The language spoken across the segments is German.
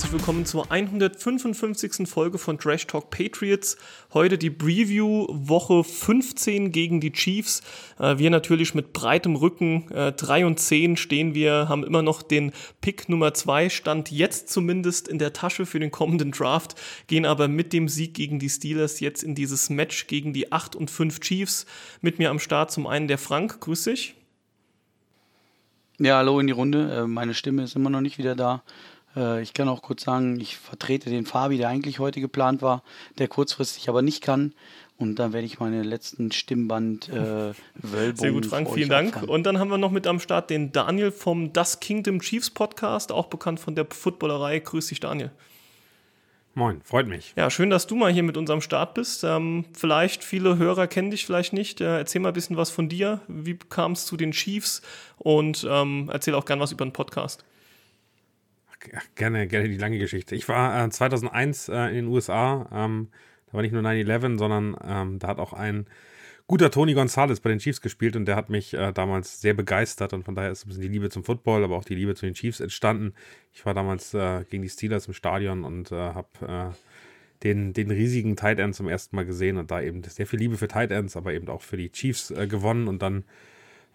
herzlich willkommen zur 155. Folge von Trash Talk Patriots. Heute die Preview Woche 15 gegen die Chiefs. Äh, wir natürlich mit breitem Rücken, 3 äh, und 10 stehen wir, haben immer noch den Pick Nummer 2, stand jetzt zumindest in der Tasche für den kommenden Draft, gehen aber mit dem Sieg gegen die Steelers jetzt in dieses Match gegen die 8 und 5 Chiefs. Mit mir am Start zum einen der Frank, grüß dich. Ja, hallo in die Runde. Äh, meine Stimme ist immer noch nicht wieder da. Äh, ich kann auch kurz sagen, ich vertrete den Fabi, der eigentlich heute geplant war, der kurzfristig aber nicht kann. Und dann werde ich meine letzten Stimmband äh, Wölbungen Sehr gut, Frank, vielen Dank. Abfahren. Und dann haben wir noch mit am Start den Daniel vom Das Kingdom Chiefs Podcast, auch bekannt von der Footballerei. Grüß dich, Daniel. Moin, freut mich. Ja, schön, dass du mal hier mit unserem Start bist. Ähm, vielleicht viele Hörer kennen dich vielleicht nicht. Äh, erzähl mal ein bisschen was von dir. Wie kam es zu den Chiefs? Und ähm, erzähl auch gern was über den Podcast gerne, gerne die lange Geschichte. Ich war äh, 2001 äh, in den USA. Ähm, da war nicht nur 9-11, sondern ähm, da hat auch ein guter Tony Gonzalez bei den Chiefs gespielt und der hat mich äh, damals sehr begeistert und von daher ist ein bisschen die Liebe zum Football, aber auch die Liebe zu den Chiefs entstanden. Ich war damals äh, gegen die Steelers im Stadion und äh, habe äh, den, den riesigen Tight End zum ersten Mal gesehen und da eben sehr viel Liebe für Tight Ends, aber eben auch für die Chiefs gewonnen und dann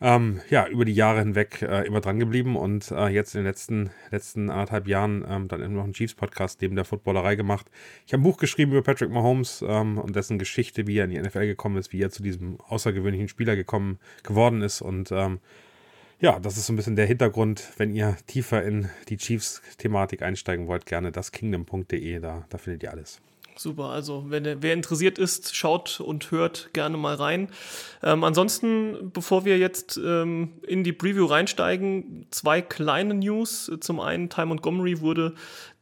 ähm, ja, über die Jahre hinweg äh, immer dran geblieben und äh, jetzt in den letzten, letzten anderthalb Jahren ähm, dann immer noch einen Chiefs-Podcast neben der Footballerei gemacht. Ich habe ein Buch geschrieben über Patrick Mahomes ähm, und dessen Geschichte, wie er in die NFL gekommen ist, wie er zu diesem außergewöhnlichen Spieler gekommen geworden ist und ähm, ja, das ist so ein bisschen der Hintergrund. Wenn ihr tiefer in die Chiefs-Thematik einsteigen wollt, gerne das kingdom.de, da, da findet ihr alles. Super, also wenn, wer interessiert ist, schaut und hört gerne mal rein. Ähm, ansonsten, bevor wir jetzt ähm, in die Preview reinsteigen, zwei kleine News. Zum einen, Ty Montgomery wurde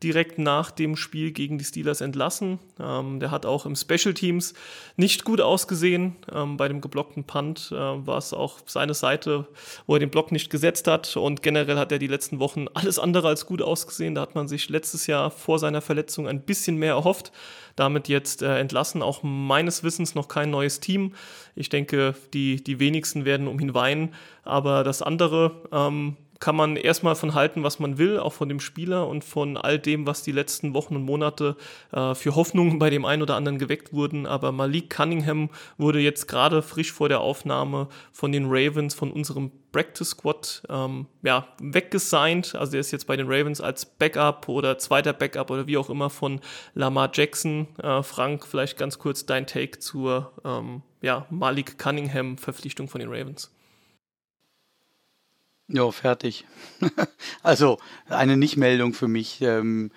direkt nach dem Spiel gegen die Steelers entlassen. Ähm, der hat auch im Special Teams nicht gut ausgesehen. Ähm, bei dem geblockten Punt äh, war es auch seine Seite, wo er den Block nicht gesetzt hat. Und generell hat er die letzten Wochen alles andere als gut ausgesehen. Da hat man sich letztes Jahr vor seiner Verletzung ein bisschen mehr erhofft. Damit jetzt äh, entlassen, auch meines Wissens noch kein neues Team. Ich denke, die, die wenigsten werden um ihn weinen. Aber das andere, ähm, kann man erstmal von halten, was man will, auch von dem Spieler und von all dem, was die letzten Wochen und Monate äh, für Hoffnungen bei dem einen oder anderen geweckt wurden. Aber Malik Cunningham wurde jetzt gerade frisch vor der Aufnahme von den Ravens, von unserem Practice Squad, ähm, ja, weggesigned. Also er ist jetzt bei den Ravens als Backup oder zweiter Backup oder wie auch immer von Lamar Jackson. Äh, Frank, vielleicht ganz kurz dein Take zur ähm, ja, Malik Cunningham Verpflichtung von den Ravens. Ja, fertig. also eine Nichtmeldung für mich. Ähm,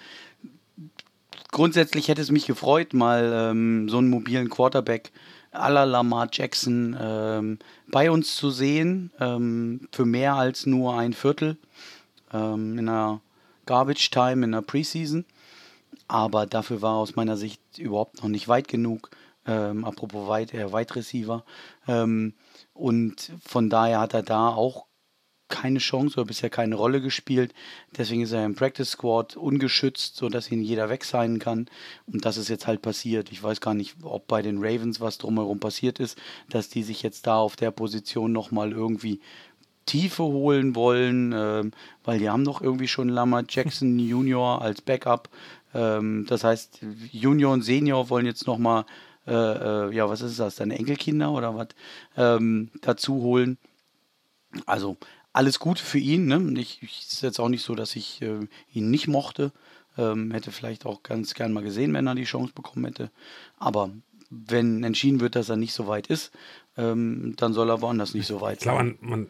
grundsätzlich hätte es mich gefreut, mal ähm, so einen mobilen Quarterback à la Lamar Jackson ähm, bei uns zu sehen, ähm, für mehr als nur ein Viertel ähm, in einer Garbage Time in der Preseason. Aber dafür war aus meiner Sicht überhaupt noch nicht weit genug. Ähm, apropos weit, äh, Wide Receiver. Und von daher hat er da auch keine Chance oder bisher keine Rolle gespielt. Deswegen ist er im Practice Squad ungeschützt, sodass ihn jeder weg sein kann. Und das ist jetzt halt passiert. Ich weiß gar nicht, ob bei den Ravens was drumherum passiert ist, dass die sich jetzt da auf der Position nochmal irgendwie Tiefe holen wollen, ähm, weil die haben doch irgendwie schon Lamar Jackson Junior als Backup. Ähm, das heißt, Junior und Senior wollen jetzt nochmal, äh, äh, ja, was ist das, deine Enkelkinder oder was, ähm, dazu holen. Also alles Gute für ihn. Ne? Ich, ich ist jetzt auch nicht so, dass ich äh, ihn nicht mochte. Ähm, hätte vielleicht auch ganz gern mal gesehen, wenn er die Chance bekommen hätte. Aber wenn entschieden wird, dass er nicht so weit ist, ähm, dann soll er woanders nicht so weit sein. Man,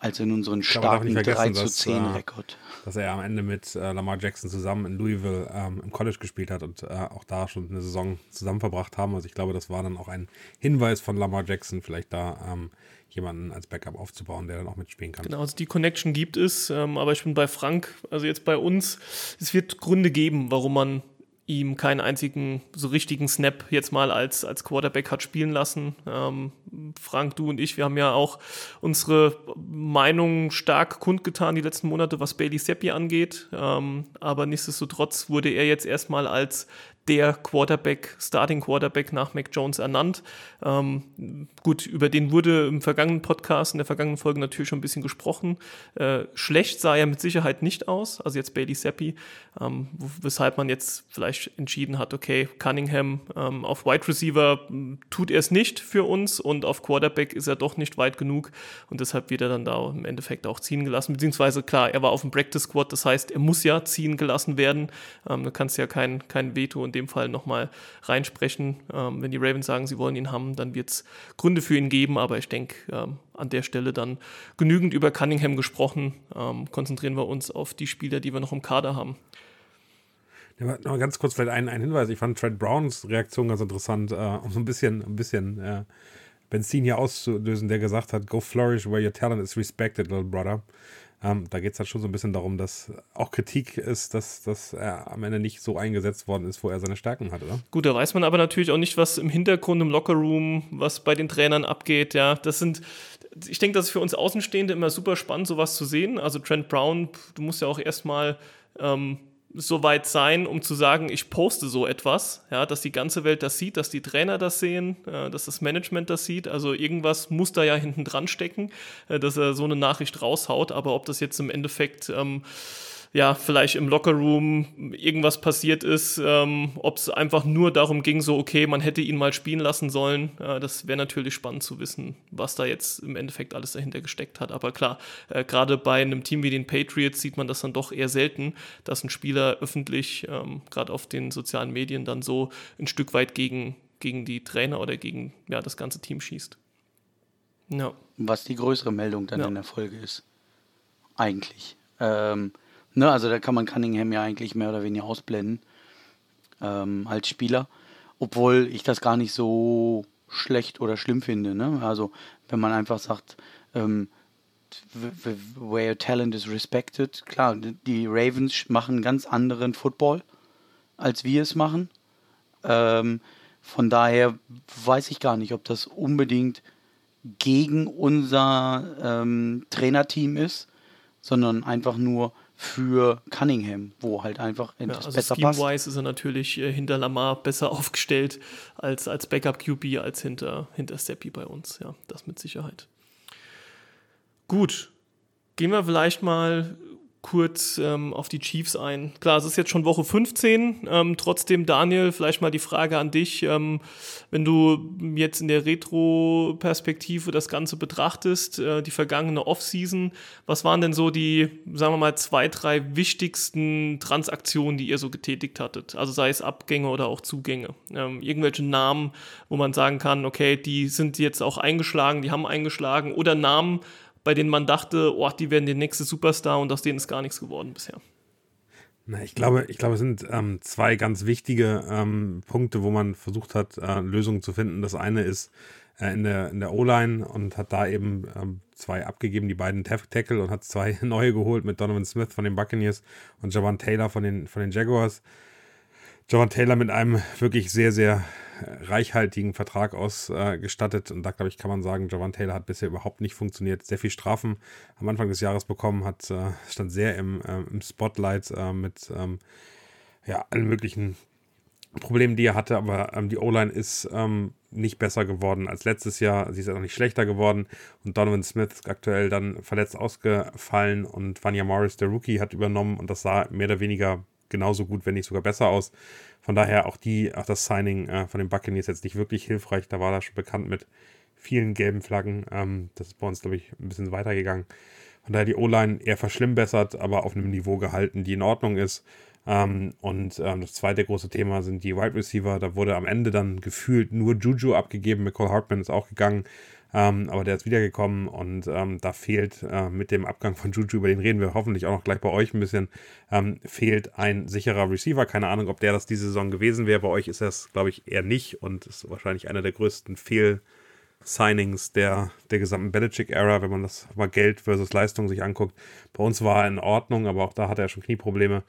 als in unseren starken 3 zu 10 dass, äh, Rekord. Dass er am Ende mit äh, Lamar Jackson zusammen in Louisville ähm, im College gespielt hat und äh, auch da schon eine Saison zusammen verbracht haben. Also ich glaube, das war dann auch ein Hinweis von Lamar Jackson, vielleicht da ähm, jemanden als Backup aufzubauen, der dann auch mitspielen kann. Genau, also die Connection gibt es, ähm, aber ich bin bei Frank, also jetzt bei uns, es wird Gründe geben, warum man ihm keinen einzigen so richtigen Snap jetzt mal als, als Quarterback hat spielen lassen. Ähm, Frank, du und ich, wir haben ja auch unsere Meinung stark kundgetan die letzten Monate, was Bailey Seppi angeht. Ähm, aber nichtsdestotrotz wurde er jetzt erstmal als der Quarterback, Starting Quarterback nach Mac Jones ernannt. Ähm, gut, über den wurde im vergangenen Podcast, in der vergangenen Folge natürlich schon ein bisschen gesprochen. Äh, schlecht sah er mit Sicherheit nicht aus, also jetzt Bailey Seppi, ähm, weshalb man jetzt vielleicht entschieden hat, okay, Cunningham ähm, auf Wide Receiver hm, tut er es nicht für uns und auf Quarterback ist er doch nicht weit genug und deshalb wird er dann da im Endeffekt auch ziehen gelassen, beziehungsweise klar, er war auf dem Practice Squad, das heißt, er muss ja ziehen gelassen werden. Ähm, du kannst ja kein, kein Veto in dem Fall nochmal reinsprechen. Ähm, wenn die Ravens sagen, sie wollen ihn haben, dann wird es Gründe für ihn geben, aber ich denke, ähm, an der Stelle dann genügend über Cunningham gesprochen. Ähm, konzentrieren wir uns auf die Spieler, die wir noch im Kader haben. Noch ganz kurz vielleicht ein, ein Hinweis. Ich fand Trent Browns Reaktion ganz interessant, äh, um so ein bisschen, ein bisschen äh, Benzin hier auszulösen, der gesagt hat, go flourish where your talent is respected, little brother. Ähm, da geht es halt schon so ein bisschen darum, dass auch Kritik ist, dass, dass er am Ende nicht so eingesetzt worden ist, wo er seine Stärken hat, oder? Gut, da weiß man aber natürlich auch nicht, was im Hintergrund im Lockerroom, was bei den Trainern abgeht. Ja, das sind, ich denke, das ist für uns Außenstehende immer super spannend, sowas zu sehen. Also Trent Brown, du musst ja auch erstmal ähm, so weit sein, um zu sagen, ich poste so etwas, ja, dass die ganze Welt das sieht, dass die Trainer das sehen, äh, dass das Management das sieht. Also irgendwas muss da ja hinten dran stecken, äh, dass er so eine Nachricht raushaut. Aber ob das jetzt im Endeffekt ähm, ja, vielleicht im Lockerroom irgendwas passiert ist, ähm, ob es einfach nur darum ging, so, okay, man hätte ihn mal spielen lassen sollen. Äh, das wäre natürlich spannend zu wissen, was da jetzt im Endeffekt alles dahinter gesteckt hat. Aber klar, äh, gerade bei einem Team wie den Patriots sieht man das dann doch eher selten, dass ein Spieler öffentlich, ähm, gerade auf den sozialen Medien, dann so ein Stück weit gegen, gegen die Trainer oder gegen ja, das ganze Team schießt. Ja. Was die größere Meldung dann ja. in der Folge ist. Eigentlich. Ähm, Ne, also da kann man Cunningham ja eigentlich mehr oder weniger ausblenden ähm, als Spieler. Obwohl ich das gar nicht so schlecht oder schlimm finde. Ne? Also wenn man einfach sagt, ähm, where your talent is respected. Klar, die Ravens machen ganz anderen Football, als wir es machen. Ähm, von daher weiß ich gar nicht, ob das unbedingt gegen unser ähm, Trainerteam ist, sondern einfach nur für Cunningham, wo halt einfach ja, also besser passt. Scheme-wise ist er natürlich äh, hinter Lamar besser aufgestellt als, als Backup-QB als hinter, hinter Seppi bei uns. Ja, das mit Sicherheit. Gut, gehen wir vielleicht mal kurz ähm, auf die Chiefs ein. Klar, es ist jetzt schon Woche 15. Ähm, trotzdem, Daniel, vielleicht mal die Frage an dich. Ähm, wenn du jetzt in der Retro-Perspektive das Ganze betrachtest, äh, die vergangene Offseason, was waren denn so die, sagen wir mal, zwei, drei wichtigsten Transaktionen, die ihr so getätigt hattet? Also sei es Abgänge oder auch Zugänge. Ähm, irgendwelche Namen, wo man sagen kann, okay, die sind jetzt auch eingeschlagen, die haben eingeschlagen oder Namen, bei denen man dachte, oh, die werden der nächste Superstar und aus denen ist gar nichts geworden bisher. Ich glaube, ich glaube, es sind ähm, zwei ganz wichtige ähm, Punkte, wo man versucht hat, äh, Lösungen zu finden. Das eine ist äh, in der, in der O-Line und hat da eben ähm, zwei abgegeben, die beiden Tackle und hat zwei neue geholt mit Donovan Smith von den Buccaneers und Javan Taylor von den, von den Jaguars. Javan Taylor mit einem wirklich sehr, sehr reichhaltigen Vertrag ausgestattet. Und da, glaube ich, kann man sagen, Javan Taylor hat bisher überhaupt nicht funktioniert. Sehr viel Strafen am Anfang des Jahres bekommen, hat, äh, stand sehr im, äh, im Spotlight äh, mit ähm, ja, allen möglichen Problemen, die er hatte. Aber ähm, die O-Line ist ähm, nicht besser geworden als letztes Jahr. Sie ist auch nicht schlechter geworden. Und Donovan Smith ist aktuell dann verletzt ausgefallen und Vanya Morris, der Rookie, hat übernommen und das sah mehr oder weniger genauso gut, wenn nicht sogar besser aus. Von daher auch die, auch das Signing äh, von den Buccaneers jetzt nicht wirklich hilfreich. Da war er schon bekannt mit vielen gelben Flaggen. Ähm, das ist bei uns, glaube ich, ein bisschen weitergegangen. Von daher die O-Line eher verschlimmbessert, aber auf einem Niveau gehalten, die in Ordnung ist. Ähm, und ähm, das zweite große Thema sind die Wide Receiver. Da wurde am Ende dann gefühlt nur Juju abgegeben. McCall Hartman ist auch gegangen. Ähm, aber der ist wiedergekommen und ähm, da fehlt äh, mit dem Abgang von Juju, über den reden wir hoffentlich auch noch gleich bei euch ein bisschen, ähm, fehlt ein sicherer Receiver. Keine Ahnung, ob der das diese Saison gewesen wäre. Bei euch ist das, glaube ich, eher nicht und ist wahrscheinlich einer der größten Fehl-Signings der, der gesamten Belichick-Ära, wenn man das mal Geld versus Leistung sich anguckt. Bei uns war er in Ordnung, aber auch da hat er schon Knieprobleme.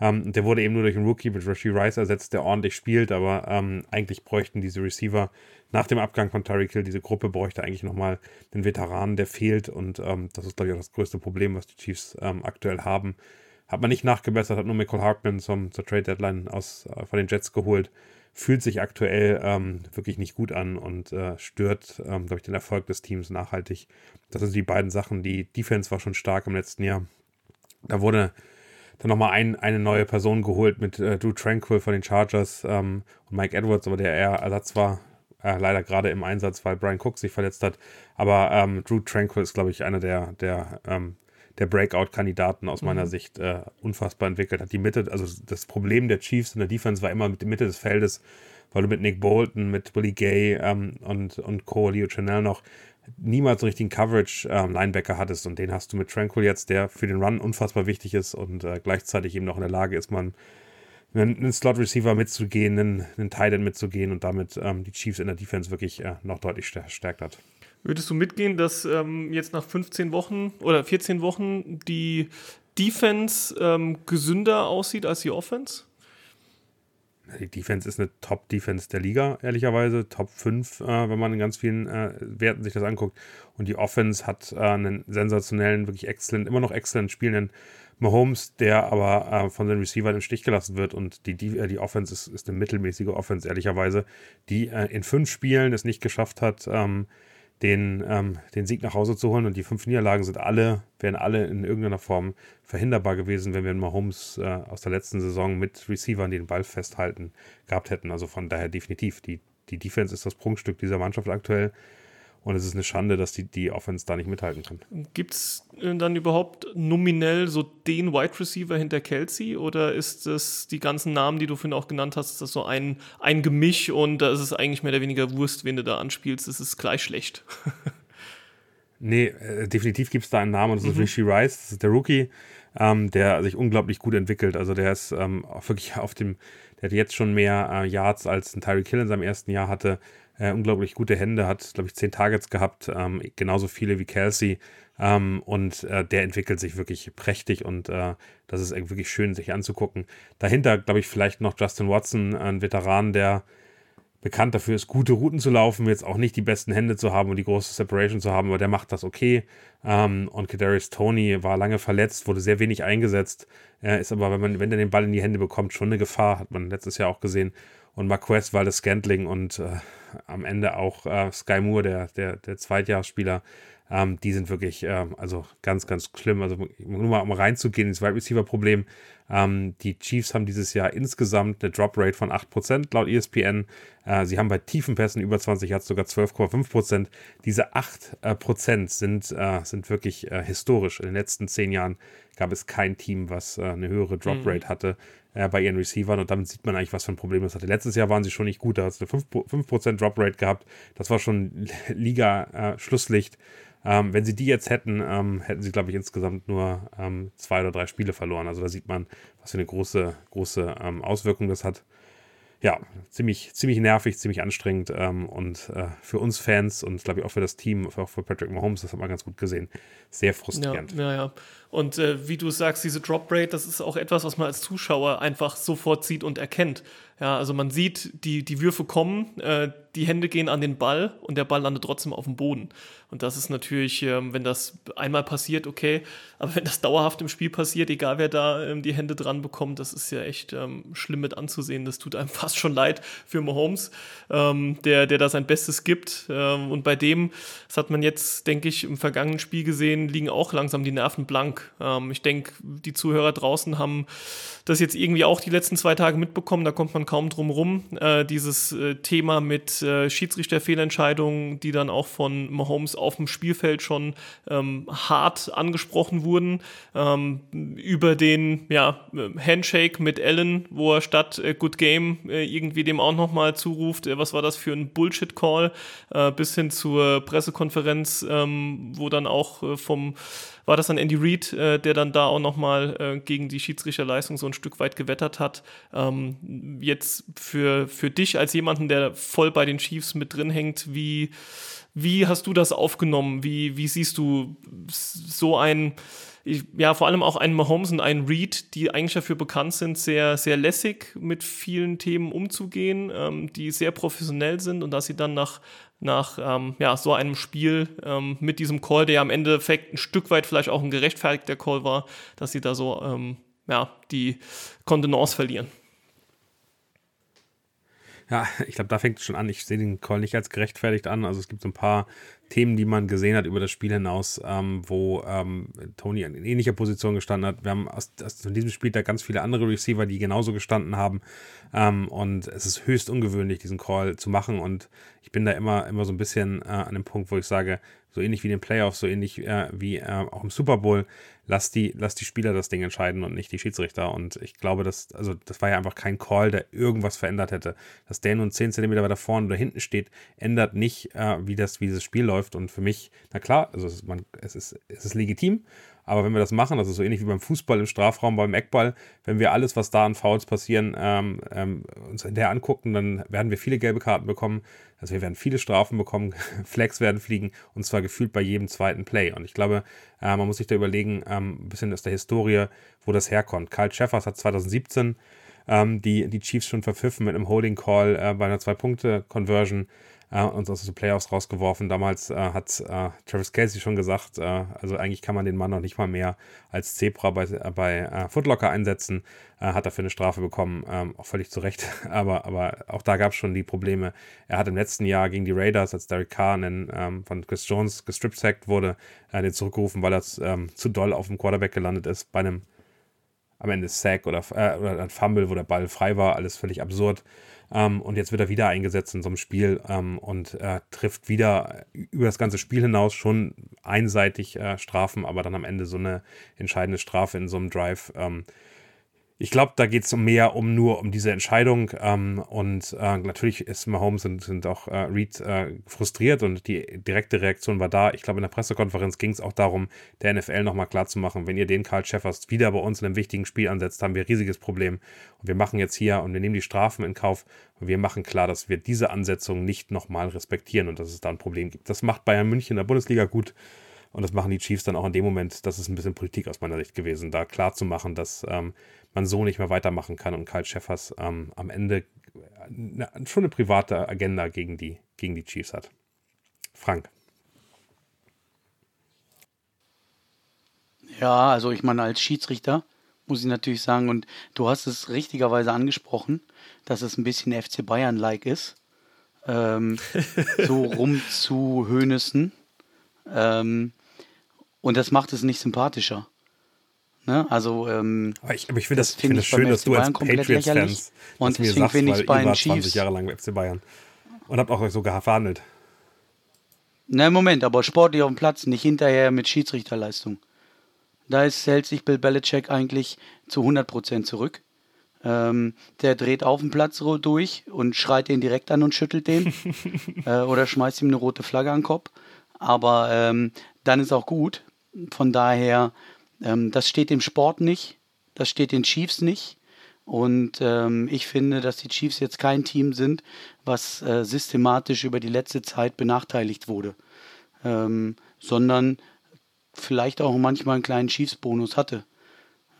Ähm, der wurde eben nur durch einen Rookie mit Rashi Rice ersetzt, der ordentlich spielt, aber ähm, eigentlich bräuchten diese Receiver nach dem Abgang von Tyreek Hill, diese Gruppe bräuchte eigentlich nochmal den Veteranen, der fehlt und ähm, das ist, glaube ich, auch das größte Problem, was die Chiefs ähm, aktuell haben. hat man nicht nachgebessert, hat nur Michael Hartman zum, zur Trade Deadline aus, äh, von den Jets geholt. Fühlt sich aktuell ähm, wirklich nicht gut an und äh, stört, ähm, glaube ich, den Erfolg des Teams nachhaltig. Das sind die beiden Sachen. Die Defense war schon stark im letzten Jahr. Da wurde dann nochmal ein, eine neue Person geholt mit äh, Drew Tranquil von den Chargers ähm, und Mike Edwards, aber der eher Ersatz war. Äh, leider gerade im Einsatz, weil Brian Cook sich verletzt hat. Aber ähm, Drew Tranquil ist, glaube ich, einer der, der, ähm, der Breakout-Kandidaten aus meiner mhm. Sicht äh, unfassbar entwickelt. Hat die Mitte, also das Problem der Chiefs in der Defense war immer mit der Mitte des Feldes, weil du mit Nick Bolton, mit Willie Gay ähm, und, und Co. Leo Chanel noch niemals einen richtigen Coverage-Linebacker ähm, hattest und den hast du mit Tranquil jetzt, der für den Run unfassbar wichtig ist und äh, gleichzeitig eben noch in der Lage ist, man einen, einen Slot-Receiver mitzugehen, einen, einen Tight End mitzugehen und damit ähm, die Chiefs in der Defense wirklich äh, noch deutlich stärkt hat. Würdest du mitgehen, dass ähm, jetzt nach 15 Wochen oder 14 Wochen die Defense ähm, gesünder aussieht als die Offense? Die Defense ist eine Top-Defense der Liga, ehrlicherweise. Top 5, äh, wenn man in ganz vielen äh, Werten sich das anguckt. Und die Offense hat äh, einen sensationellen, wirklich exzellent, immer noch exzellent spielenden Mahomes, der aber äh, von den Receivern im Stich gelassen wird. Und die, die, äh, die Offense ist, ist, eine mittelmäßige Offense, ehrlicherweise, die äh, in fünf Spielen es nicht geschafft hat, ähm, den, ähm, den Sieg nach Hause zu holen. Und die fünf Niederlagen sind alle, wären alle in irgendeiner Form verhinderbar gewesen, wenn wir Mahomes äh, aus der letzten Saison mit Receivern, die den Ball festhalten, gehabt hätten. Also von daher definitiv. Die, die Defense ist das Prunkstück dieser Mannschaft aktuell. Und es ist eine Schande, dass die, die Offense da nicht mithalten kann. Gibt es äh, dann überhaupt nominell so den Wide Receiver hinter Kelsey? Oder ist das die ganzen Namen, die du vorhin auch genannt hast, ist das so ein, ein Gemisch und da ist es eigentlich mehr oder weniger Wurst, wen du da anspielst? Das ist gleich schlecht. nee, äh, definitiv gibt es da einen Namen und das mhm. ist Rishi Rice, das ist der Rookie, ähm, der sich unglaublich gut entwickelt. Also der ist ähm, wirklich auf dem, der hat jetzt schon mehr äh, Yards als ein Tyreek Hill in seinem ersten Jahr hatte äh, unglaublich gute Hände, hat, glaube ich, zehn Targets gehabt, ähm, genauso viele wie Kelsey. Ähm, und äh, der entwickelt sich wirklich prächtig und äh, das ist wirklich schön, sich anzugucken. Dahinter, glaube ich, vielleicht noch Justin Watson, ein Veteran, der bekannt dafür ist, gute Routen zu laufen, jetzt auch nicht die besten Hände zu haben und die große Separation zu haben, aber der macht das okay. Ähm, und Kadarius Tony war lange verletzt, wurde sehr wenig eingesetzt, Er ist aber, wenn man, wenn er den Ball in die Hände bekommt, schon eine Gefahr, hat man letztes Jahr auch gesehen. Und Marquez war das Scantling und äh, am Ende auch äh, Sky Moore, der, der, der Zweitjahresspieler, ähm, die sind wirklich, ähm, also ganz, ganz schlimm. Also nur mal um reinzugehen ins Wide Receiver Problem. Ähm, die Chiefs haben dieses Jahr insgesamt eine Drop Rate von 8% laut ESPN. Äh, sie haben bei tiefen Pässen über 20 Yards sogar 12,5%. Diese 8% äh, sind, äh, sind wirklich äh, historisch. In den letzten zehn Jahren gab es kein Team, was äh, eine höhere Drop Rate mhm. hatte äh, bei ihren Receivern und damit sieht man eigentlich, was für ein Problem das hatte. Letztes Jahr waren sie schon nicht gut, da hat es eine 5%, 5 Drop Rate gehabt. Das war schon Liga-Schlusslicht. Ähm, wenn sie die jetzt hätten, ähm, hätten sie, glaube ich, insgesamt nur ähm, zwei oder drei Spiele verloren. Also da sieht man, was für eine große, große ähm, Auswirkung das hat ja, ziemlich, ziemlich nervig, ziemlich anstrengend ähm, und äh, für uns Fans und glaube ich auch für das Team, auch für Patrick Mahomes, das hat man ganz gut gesehen, sehr frustrierend. Ja, ja, ja. Und äh, wie du sagst, diese Drop Rate, das ist auch etwas, was man als Zuschauer einfach sofort sieht und erkennt. Ja, also man sieht, die, die Würfe kommen, äh, die Hände gehen an den Ball und der Ball landet trotzdem auf dem Boden. Und das ist natürlich, ähm, wenn das einmal passiert, okay, aber wenn das dauerhaft im Spiel passiert, egal wer da ähm, die Hände dran bekommt, das ist ja echt ähm, schlimm mit anzusehen. Das tut einem fast schon leid für Mahomes, ähm, der, der da sein Bestes gibt. Ähm, und bei dem, das hat man jetzt, denke ich, im vergangenen Spiel gesehen, liegen auch langsam die Nerven blank. Ähm, ich denke, die Zuhörer draußen haben das jetzt irgendwie auch die letzten zwei Tage mitbekommen, da kommt man kaum drum rum. Äh, dieses äh, Thema mit äh, Schiedsrichterfehlentscheidungen, die dann auch von Mahomes auf dem Spielfeld schon ähm, hart angesprochen wurden, ähm, über den ja, Handshake mit Allen, wo er statt äh, Good Game äh, irgendwie dem auch nochmal zuruft, äh, was war das für ein Bullshit-Call, bis hin zur Pressekonferenz, ähm, wo dann auch vom war das dann Andy Reid, äh, der dann da auch nochmal äh, gegen die Schiedsrichterleistung so ein Stück weit gewettert hat. Ähm, jetzt für, für dich als jemanden, der voll bei den Chiefs mit drin hängt, wie, wie hast du das aufgenommen? Wie, wie siehst du so ein, ja, vor allem auch einen Mahomes und einen Reed, die eigentlich dafür bekannt sind, sehr, sehr lässig mit vielen Themen umzugehen, ähm, die sehr professionell sind und dass sie dann nach, nach ähm, ja, so einem Spiel ähm, mit diesem Call, der am Endeffekt ein Stück weit vielleicht auch ein gerechtfertigter Call war, dass sie da so ähm, ja, die Kontenance verlieren. Ja, ich glaube, da fängt es schon an. Ich sehe den Call nicht als gerechtfertigt an. Also es gibt so ein paar Themen, die man gesehen hat über das Spiel hinaus, ähm, wo ähm, Tony in ähnlicher Position gestanden hat. Wir haben aus, aus diesem Spiel da ganz viele andere Receiver, die genauso gestanden haben. Ähm, und es ist höchst ungewöhnlich, diesen Call zu machen. Und ich bin da immer, immer so ein bisschen äh, an dem Punkt, wo ich sage, so ähnlich wie in den Playoffs, so ähnlich äh, wie äh, auch im Super Bowl, lass die, lass die Spieler das Ding entscheiden und nicht die Schiedsrichter. Und ich glaube, dass, also das war ja einfach kein Call, der irgendwas verändert hätte. Dass der nun 10 cm weiter vorne oder hinten steht, ändert nicht, äh, wie, das, wie dieses Spiel läuft. Und für mich, na klar, also es man, es ist, es ist legitim, aber wenn wir das machen, das ist so ähnlich wie beim Fußball im Strafraum, beim Eckball, wenn wir alles, was da an Fouls passieren, ähm, ähm, uns hinterher angucken, dann werden wir viele gelbe Karten bekommen. Also wir werden viele Strafen bekommen, Flags werden fliegen und zwar gefühlt bei jedem zweiten Play. Und ich glaube, äh, man muss sich da überlegen, ähm, ein bisschen aus der Historie, wo das herkommt. Karl Schäffers hat 2017 ähm, die, die Chiefs schon verpfiffen mit einem Holding Call äh, bei einer Zwei-Punkte-Conversion äh, uns aus den Playoffs rausgeworfen. Damals äh, hat äh, Travis Casey schon gesagt, äh, also eigentlich kann man den Mann noch nicht mal mehr als Zebra bei, äh, bei äh, Footlocker einsetzen. hat dafür eine Strafe bekommen, ähm, auch völlig zu Recht. aber, aber auch da gab es schon die Probleme. Er hat im letzten Jahr gegen die Raiders, als Derek Carr ähm, von Chris Jones gestrip wurde, den zurückgerufen, weil er ähm, zu doll auf dem Quarterback gelandet ist bei einem am Ende Sack oder, äh, oder ein Fumble, wo der Ball frei war, alles völlig absurd. Ähm, und jetzt wird er wieder eingesetzt in so einem Spiel ähm, und äh, trifft wieder über das ganze Spiel hinaus schon einseitig äh, Strafen, aber dann am Ende so eine entscheidende Strafe in so einem Drive. Ähm, ich glaube, da geht es mehr um nur um diese Entscheidung. Ähm, und äh, natürlich ist Mahomes und sind auch äh, Reed äh, frustriert und die direkte Reaktion war da. Ich glaube, in der Pressekonferenz ging es auch darum, der NFL nochmal klarzumachen, wenn ihr den Karl Sheffers wieder bei uns in einem wichtigen Spiel ansetzt, haben wir ein riesiges Problem. Und wir machen jetzt hier und wir nehmen die Strafen in Kauf und wir machen klar, dass wir diese Ansetzung nicht nochmal respektieren und dass es da ein Problem gibt. Das macht Bayern München in der Bundesliga gut. Und das machen die Chiefs dann auch in dem Moment. Das ist ein bisschen Politik aus meiner Sicht gewesen, da klar zu machen, dass ähm, man so nicht mehr weitermachen kann und Kyle Schäffers ähm, am Ende eine, schon eine private Agenda gegen die, gegen die Chiefs hat. Frank. Ja, also ich meine, als Schiedsrichter muss ich natürlich sagen, und du hast es richtigerweise angesprochen, dass es ein bisschen FC Bayern-like ist, ähm, so rum zu Höhnissen. Ähm, und das macht es nicht sympathischer. Ne? Also, ähm, aber ich, aber ich finde das, das, find das schön, dass du als Patriots-Fans und mir sagst, weil ich ihr 20 Jahre lang FC Bayern und habt auch sogar verhandelt. Na, Moment, aber sportlich auf dem Platz, nicht hinterher mit Schiedsrichterleistung. Da ist, hält sich Bill Belichick eigentlich zu 100% zurück. Ähm, der dreht auf dem Platz durch und schreit den direkt an und schüttelt den. äh, oder schmeißt ihm eine rote Flagge an den Kopf. Aber ähm, dann ist auch gut. Von daher ähm, das steht dem Sport nicht, das steht den Chiefs nicht. Und ähm, ich finde, dass die Chiefs jetzt kein Team sind, was äh, systematisch über die letzte Zeit benachteiligt wurde, ähm, sondern vielleicht auch manchmal einen kleinen Chiefs-Bonus hatte.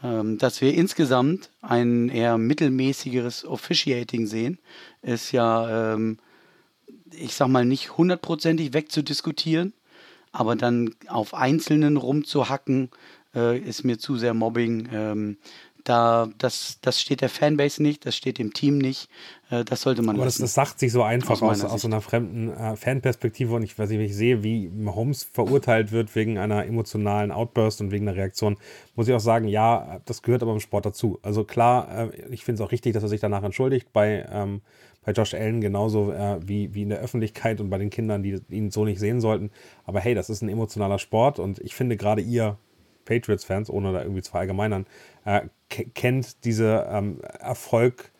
Ähm, dass wir insgesamt ein eher mittelmäßigeres Officiating sehen, ist ja, ähm, ich sag mal, nicht hundertprozentig wegzudiskutieren, aber dann auf Einzelnen rumzuhacken, äh, ist mir zu sehr Mobbing. Ähm, da, das, das steht der Fanbase nicht, das steht dem Team nicht. Äh, das sollte man Aber das, das, sagt sich so einfach aus, aus, aus einer fremden äh, Fanperspektive und ich weiß nicht, wenn ich sehe, wie Mahomes verurteilt wird wegen einer emotionalen Outburst und wegen einer Reaktion, muss ich auch sagen, ja, das gehört aber im Sport dazu. Also klar, äh, ich finde es auch richtig, dass er sich danach entschuldigt bei, ähm, bei Josh Allen genauso äh, wie, wie in der Öffentlichkeit und bei den Kindern, die ihn so nicht sehen sollten. Aber hey, das ist ein emotionaler Sport und ich finde gerade ihr Patriots-Fans, ohne da irgendwie zu verallgemeinern, äh, kennt diese ähm, Erfolg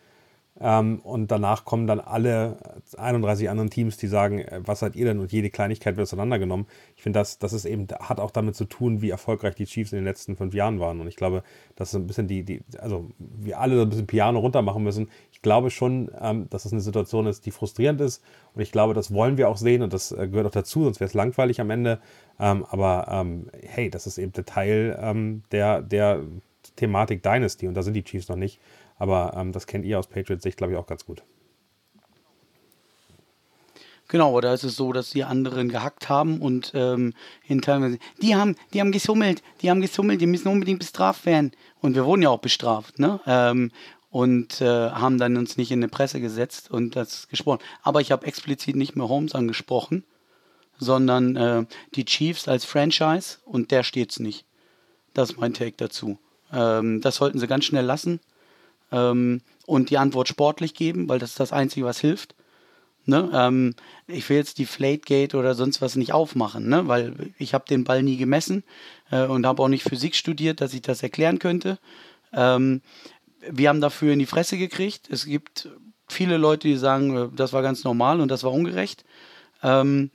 und danach kommen dann alle 31 anderen Teams, die sagen, äh, was seid ihr denn? Und jede Kleinigkeit wird auseinandergenommen. Ich finde, das, das ist eben, hat auch damit zu tun, wie erfolgreich die Chiefs in den letzten fünf Jahren waren. Und ich glaube, das ist ein bisschen die, die also wir alle so ein bisschen Piano runter machen müssen. Ich glaube schon, ähm, dass es eine Situation ist, die frustrierend ist. Und ich glaube, das wollen wir auch sehen und das äh, gehört auch dazu, sonst wäre es langweilig am Ende. Ähm, aber ähm, hey, das ist eben der Teil ähm, der, der Thematik Dynasty und da sind die Chiefs noch nicht. Aber ähm, das kennt ihr aus Patriots Sicht, glaube ich, auch ganz gut. Genau, oder ist es so, dass die anderen gehackt haben und ähm, hinterher, die haben, die haben gesummelt, die haben gesummelt, die müssen unbedingt bestraft werden. Und wir wurden ja auch bestraft, ne? Ähm, und äh, haben dann uns nicht in eine Presse gesetzt und das gesprochen. Aber ich habe explizit nicht mehr Holmes angesprochen, sondern äh, die Chiefs als Franchise und der steht's nicht. Das ist mein Take dazu. Ähm, das sollten sie ganz schnell lassen ähm, und die Antwort sportlich geben, weil das ist das Einzige, was hilft. Ne? Ähm, ich will jetzt die Flategate oder sonst was nicht aufmachen, ne? weil ich habe den Ball nie gemessen äh, und habe auch nicht Physik studiert, dass ich das erklären könnte. Ähm, wir haben dafür in die Fresse gekriegt. Es gibt viele Leute, die sagen, äh, das war ganz normal und das war ungerecht. Ähm,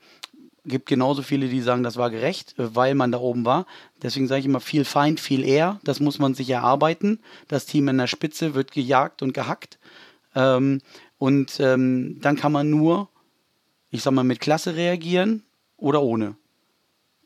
gibt genauso viele, die sagen, das war gerecht, äh, weil man da oben war. Deswegen sage ich immer, viel Feind, viel eher. Das muss man sich erarbeiten. Das Team in der Spitze wird gejagt und gehackt. Ähm, und ähm, dann kann man nur, ich sag mal, mit Klasse reagieren oder ohne.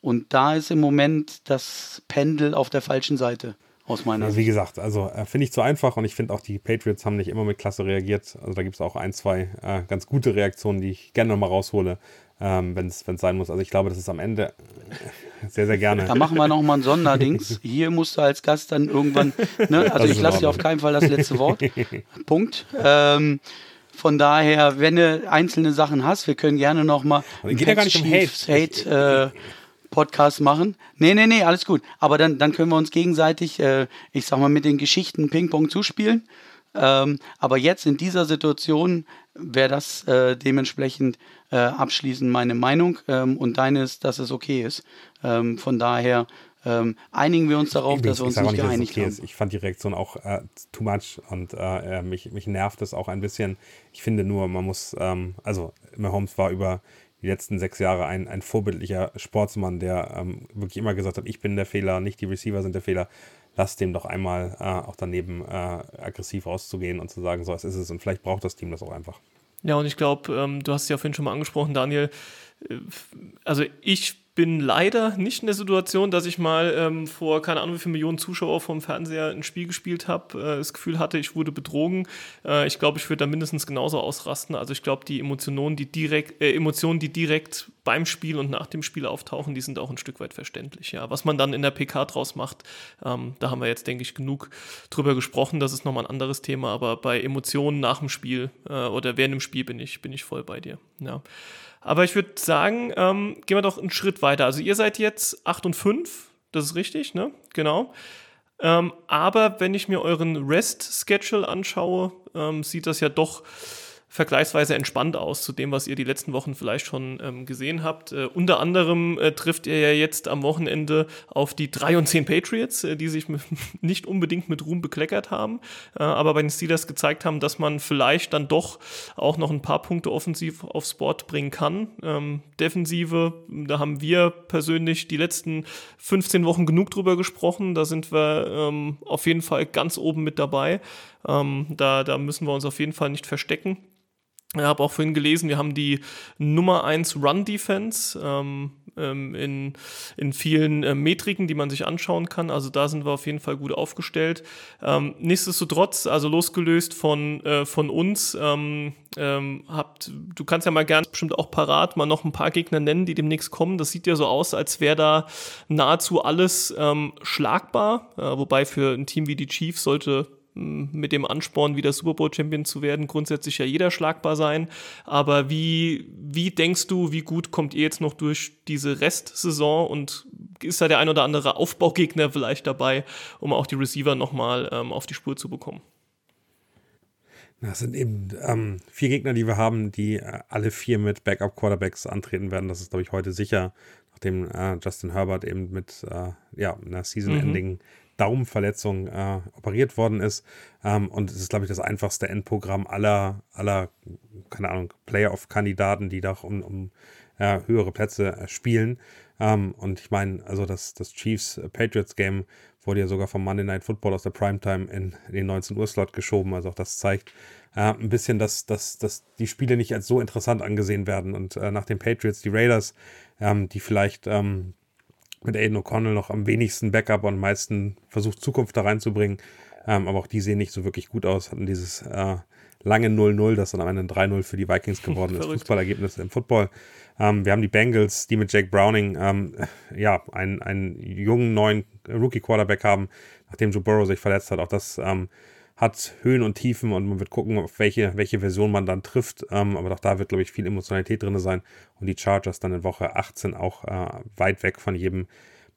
Und da ist im Moment das Pendel auf der falschen Seite. Aus meiner ja, Wie gesagt, also äh, finde ich zu einfach und ich finde auch, die Patriots haben nicht immer mit Klasse reagiert. Also da gibt es auch ein, zwei äh, ganz gute Reaktionen, die ich gerne nochmal raushole, ähm, wenn es sein muss. Also ich glaube, das ist am Ende äh, sehr, sehr gerne. Da machen wir nochmal ein Sonderdings. Hier musst du als Gast dann irgendwann, ne? also ich lasse dir auf keinen Fall das letzte Wort. Punkt. Ähm, von daher, wenn du einzelne Sachen hast, wir können gerne nochmal geht ja gar nicht um Hate, Hate äh, Podcast machen. Nee, nee, nee, alles gut. Aber dann, dann können wir uns gegenseitig, äh, ich sag mal, mit den Geschichten Ping-Pong zuspielen. Ähm, aber jetzt in dieser Situation wäre das äh, dementsprechend äh, abschließend meine Meinung ähm, und deine ist, dass es okay ist. Ähm, von daher ähm, einigen wir uns darauf, dass wir uns nicht, nicht geeinigt okay haben. Ist. Ich fand die Reaktion auch äh, too much und äh, äh, mich, mich nervt es auch ein bisschen. Ich finde nur, man muss, ähm, also Mahomes war über die letzten sechs Jahre ein, ein vorbildlicher Sportsmann, der ähm, wirklich immer gesagt hat, ich bin der Fehler, nicht die Receiver sind der Fehler. Lass dem doch einmal äh, auch daneben äh, aggressiv rauszugehen und zu sagen, so, es ist es und vielleicht braucht das Team das auch einfach. Ja, und ich glaube, ähm, du hast es ja vorhin schon mal angesprochen, Daniel. Also ich bin leider nicht in der Situation, dass ich mal ähm, vor keine Ahnung wie viele Millionen Zuschauer vom Fernseher ein Spiel gespielt habe, äh, das Gefühl hatte, ich wurde betrogen. Äh, ich glaube, ich würde da mindestens genauso ausrasten. Also ich glaube, die Emotionen, die direkt, äh, Emotionen, die direkt beim Spiel und nach dem Spiel auftauchen, die sind auch ein Stück weit verständlich. Ja, was man dann in der PK draus macht, ähm, da haben wir jetzt denke ich genug drüber gesprochen. Das ist nochmal ein anderes Thema. Aber bei Emotionen nach dem Spiel äh, oder während dem Spiel bin ich bin ich voll bei dir. Ja. Aber ich würde sagen, ähm, gehen wir doch einen Schritt weiter. Also ihr seid jetzt 8 und 5, das ist richtig, ne? Genau. Ähm, aber wenn ich mir euren Rest-Schedule anschaue, ähm, sieht das ja doch vergleichsweise entspannt aus zu dem, was ihr die letzten Wochen vielleicht schon ähm, gesehen habt. Äh, unter anderem äh, trifft ihr ja jetzt am Wochenende auf die 3 und 10 Patriots, äh, die sich nicht unbedingt mit Ruhm bekleckert haben, äh, aber bei den Steelers gezeigt haben, dass man vielleicht dann doch auch noch ein paar Punkte offensiv aufs Board bringen kann. Ähm, Defensive, da haben wir persönlich die letzten 15 Wochen genug drüber gesprochen. Da sind wir ähm, auf jeden Fall ganz oben mit dabei. Ähm, da, da müssen wir uns auf jeden Fall nicht verstecken. Ich habe auch vorhin gelesen, wir haben die Nummer 1 Run Defense ähm, ähm, in, in vielen äh, Metriken, die man sich anschauen kann. Also da sind wir auf jeden Fall gut aufgestellt. Ähm, nichtsdestotrotz, also losgelöst von, äh, von uns, ähm, ähm, habt, du kannst ja mal gerne bestimmt auch parat mal noch ein paar Gegner nennen, die demnächst kommen. Das sieht ja so aus, als wäre da nahezu alles ähm, schlagbar. Äh, wobei für ein Team wie die Chiefs sollte mit dem Ansporn, wieder Super Bowl Champion zu werden, grundsätzlich ja jeder schlagbar sein. Aber wie, wie denkst du, wie gut kommt ihr jetzt noch durch diese Restsaison und ist da der ein oder andere Aufbaugegner vielleicht dabei, um auch die Receiver nochmal ähm, auf die Spur zu bekommen? Das sind eben ähm, vier Gegner, die wir haben, die äh, alle vier mit Backup-Quarterbacks antreten werden. Das ist, glaube ich, heute sicher, nachdem äh, Justin Herbert eben mit äh, ja, einer Season-Ending mhm. Daumenverletzung äh, operiert worden ist. Ähm, und es ist, glaube ich, das einfachste Endprogramm aller, aller keine Ahnung, Playoff-Kandidaten, die doch um, um äh, höhere Plätze äh, spielen. Ähm, und ich meine, also das, das Chiefs-Patriots-Game wurde ja sogar vom Monday Night Football aus der Primetime in, in den 19 Uhr-Slot geschoben. Also auch das zeigt äh, ein bisschen, dass, dass, dass die Spiele nicht als so interessant angesehen werden. Und äh, nach den Patriots, die Raiders, ähm, die vielleicht ähm, mit Aiden O'Connell noch am wenigsten Backup und am meisten versucht, Zukunft da reinzubringen. Ähm, aber auch die sehen nicht so wirklich gut aus, hatten dieses äh, lange 0-0, das dann am Ende 3-0 für die Vikings geworden ist. Fußballergebnis im Football. Ähm, wir haben die Bengals, die mit Jake Browning ähm, ja, einen, einen jungen neuen Rookie-Quarterback haben, nachdem Joe Burrow sich verletzt hat. Auch das ähm, hat Höhen und Tiefen und man wird gucken, auf welche, welche Version man dann trifft. Ähm, aber auch da wird, glaube ich, viel Emotionalität drin sein. Und die Chargers dann in Woche 18 auch äh, weit weg von jedem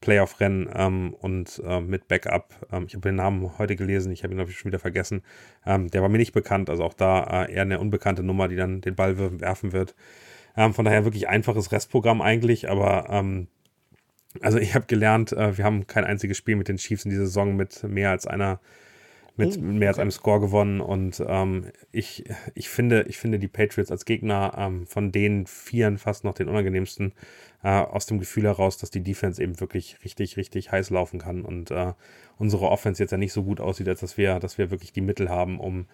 Playoff-Rennen ähm, und äh, mit Backup. Ähm, ich habe den Namen heute gelesen, ich habe ihn, glaube ich, schon wieder vergessen. Ähm, der war mir nicht bekannt, also auch da äh, eher eine unbekannte Nummer, die dann den Ball werfen wird. Ähm, von daher wirklich einfaches Restprogramm eigentlich, aber ähm, also ich habe gelernt, äh, wir haben kein einziges Spiel mit den Chiefs in dieser Saison mit mehr als einer mit oh, mehr als einem Score gewonnen. Und ähm, ich, ich, finde, ich finde die Patriots als Gegner ähm, von den Vieren fast noch den unangenehmsten äh, aus dem Gefühl heraus, dass die Defense eben wirklich richtig, richtig heiß laufen kann. Und äh, unsere Offense jetzt ja nicht so gut aussieht, als dass wir, dass wir wirklich die Mittel haben, um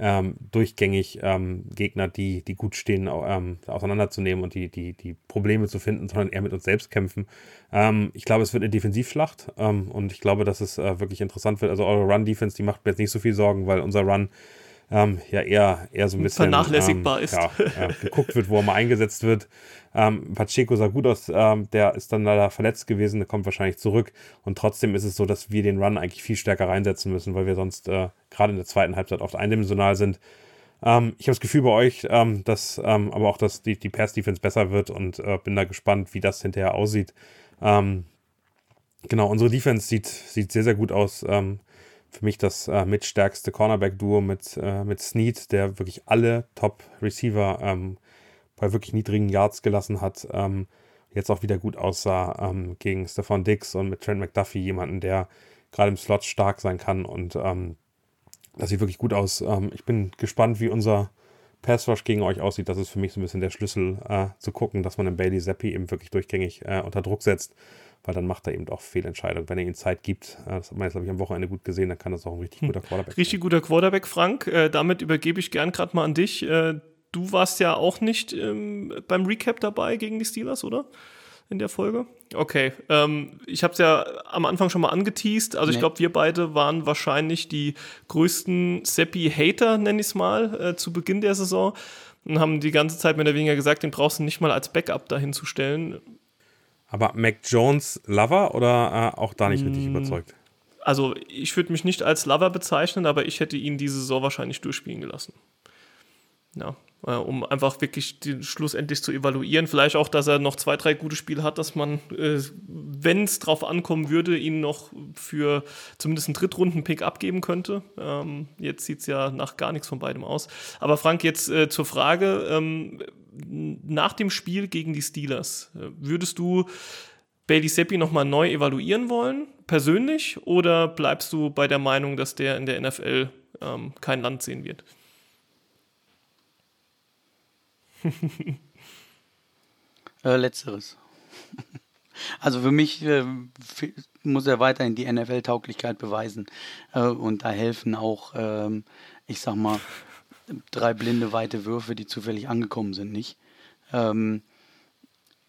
ähm, durchgängig ähm, Gegner, die, die gut stehen, ähm, auseinanderzunehmen und die, die, die Probleme zu finden, sondern eher mit uns selbst kämpfen. Ähm, ich glaube, es wird eine Defensivschlacht ähm, und ich glaube, dass es äh, wirklich interessant wird. Also eure Run-Defense, die macht mir jetzt nicht so viel Sorgen, weil unser Run ähm, ja eher, eher so ein bisschen vernachlässigbar ähm, ist. Ja, äh, geguckt wird, wo er mal eingesetzt wird. Ähm, Pacheco sah gut aus, ähm, der ist dann leider verletzt gewesen, der kommt wahrscheinlich zurück. Und trotzdem ist es so, dass wir den Run eigentlich viel stärker reinsetzen müssen, weil wir sonst äh, gerade in der zweiten Halbzeit oft eindimensional sind. Ähm, ich habe das Gefühl bei euch, ähm, dass aber auch, dass die, die Pass-Defense besser wird und äh, bin da gespannt, wie das hinterher aussieht. Genau, unsere Defense sieht, sieht sehr, sehr gut aus. Ähm, für mich das äh, mitstärkste Cornerback-Duo mit, äh, mit Snead, der wirklich alle Top-Receiver ähm, bei wirklich niedrigen Yards gelassen hat. Ähm, jetzt auch wieder gut aussah ähm, gegen Stefan Dix und mit Trent McDuffie, jemanden, der gerade im Slot stark sein kann. Und ähm, das sieht wirklich gut aus. Ähm, ich bin gespannt, wie unser Pass Rush gegen euch aussieht. Das ist für mich so ein bisschen der Schlüssel äh, zu gucken, dass man den Bailey Zappi eben wirklich durchgängig äh, unter Druck setzt weil dann macht er eben auch Fehlentscheidungen. Wenn er ihm Zeit gibt, äh, das hat man jetzt, glaube ich, am Wochenende gut gesehen, dann kann das auch ein richtig hm. guter Quarterback Richtig sein. guter Quarterback, Frank. Äh, damit übergebe ich gern gerade mal an dich. Äh, du warst ja auch nicht ähm, beim Recap dabei gegen die Steelers, oder? In der Folge? Okay. Ähm, ich habe es ja am Anfang schon mal angeteased. Also nee. ich glaube, wir beide waren wahrscheinlich die größten Seppi-Hater, nenne ich es mal, äh, zu Beginn der Saison. Und haben die ganze Zeit mehr oder weniger gesagt, den brauchst du nicht mal als Backup dahin zu stellen. Aber Mac Jones Lover oder äh, auch da nicht richtig mm, überzeugt? Also ich würde mich nicht als Lover bezeichnen, aber ich hätte ihn diese Saison wahrscheinlich durchspielen gelassen. Ja, äh, um einfach wirklich den schlussendlich zu evaluieren. Vielleicht auch, dass er noch zwei, drei gute Spiele hat, dass man, äh, wenn es drauf ankommen würde, ihn noch für zumindest einen Drittrunden-Pick abgeben könnte. Ähm, jetzt sieht es ja nach gar nichts von beidem aus. Aber Frank, jetzt äh, zur Frage, ähm, nach dem Spiel gegen die Steelers, äh, würdest du Bailey Seppi nochmal neu evaluieren wollen, persönlich, oder bleibst du bei der Meinung, dass der in der NFL ähm, kein Land sehen wird? äh, letzteres. Also für mich äh, muss er weiterhin die NFL-Tauglichkeit beweisen äh, und da helfen auch, ähm, ich sag mal, drei blinde weite Würfe, die zufällig angekommen sind, nicht. Ähm,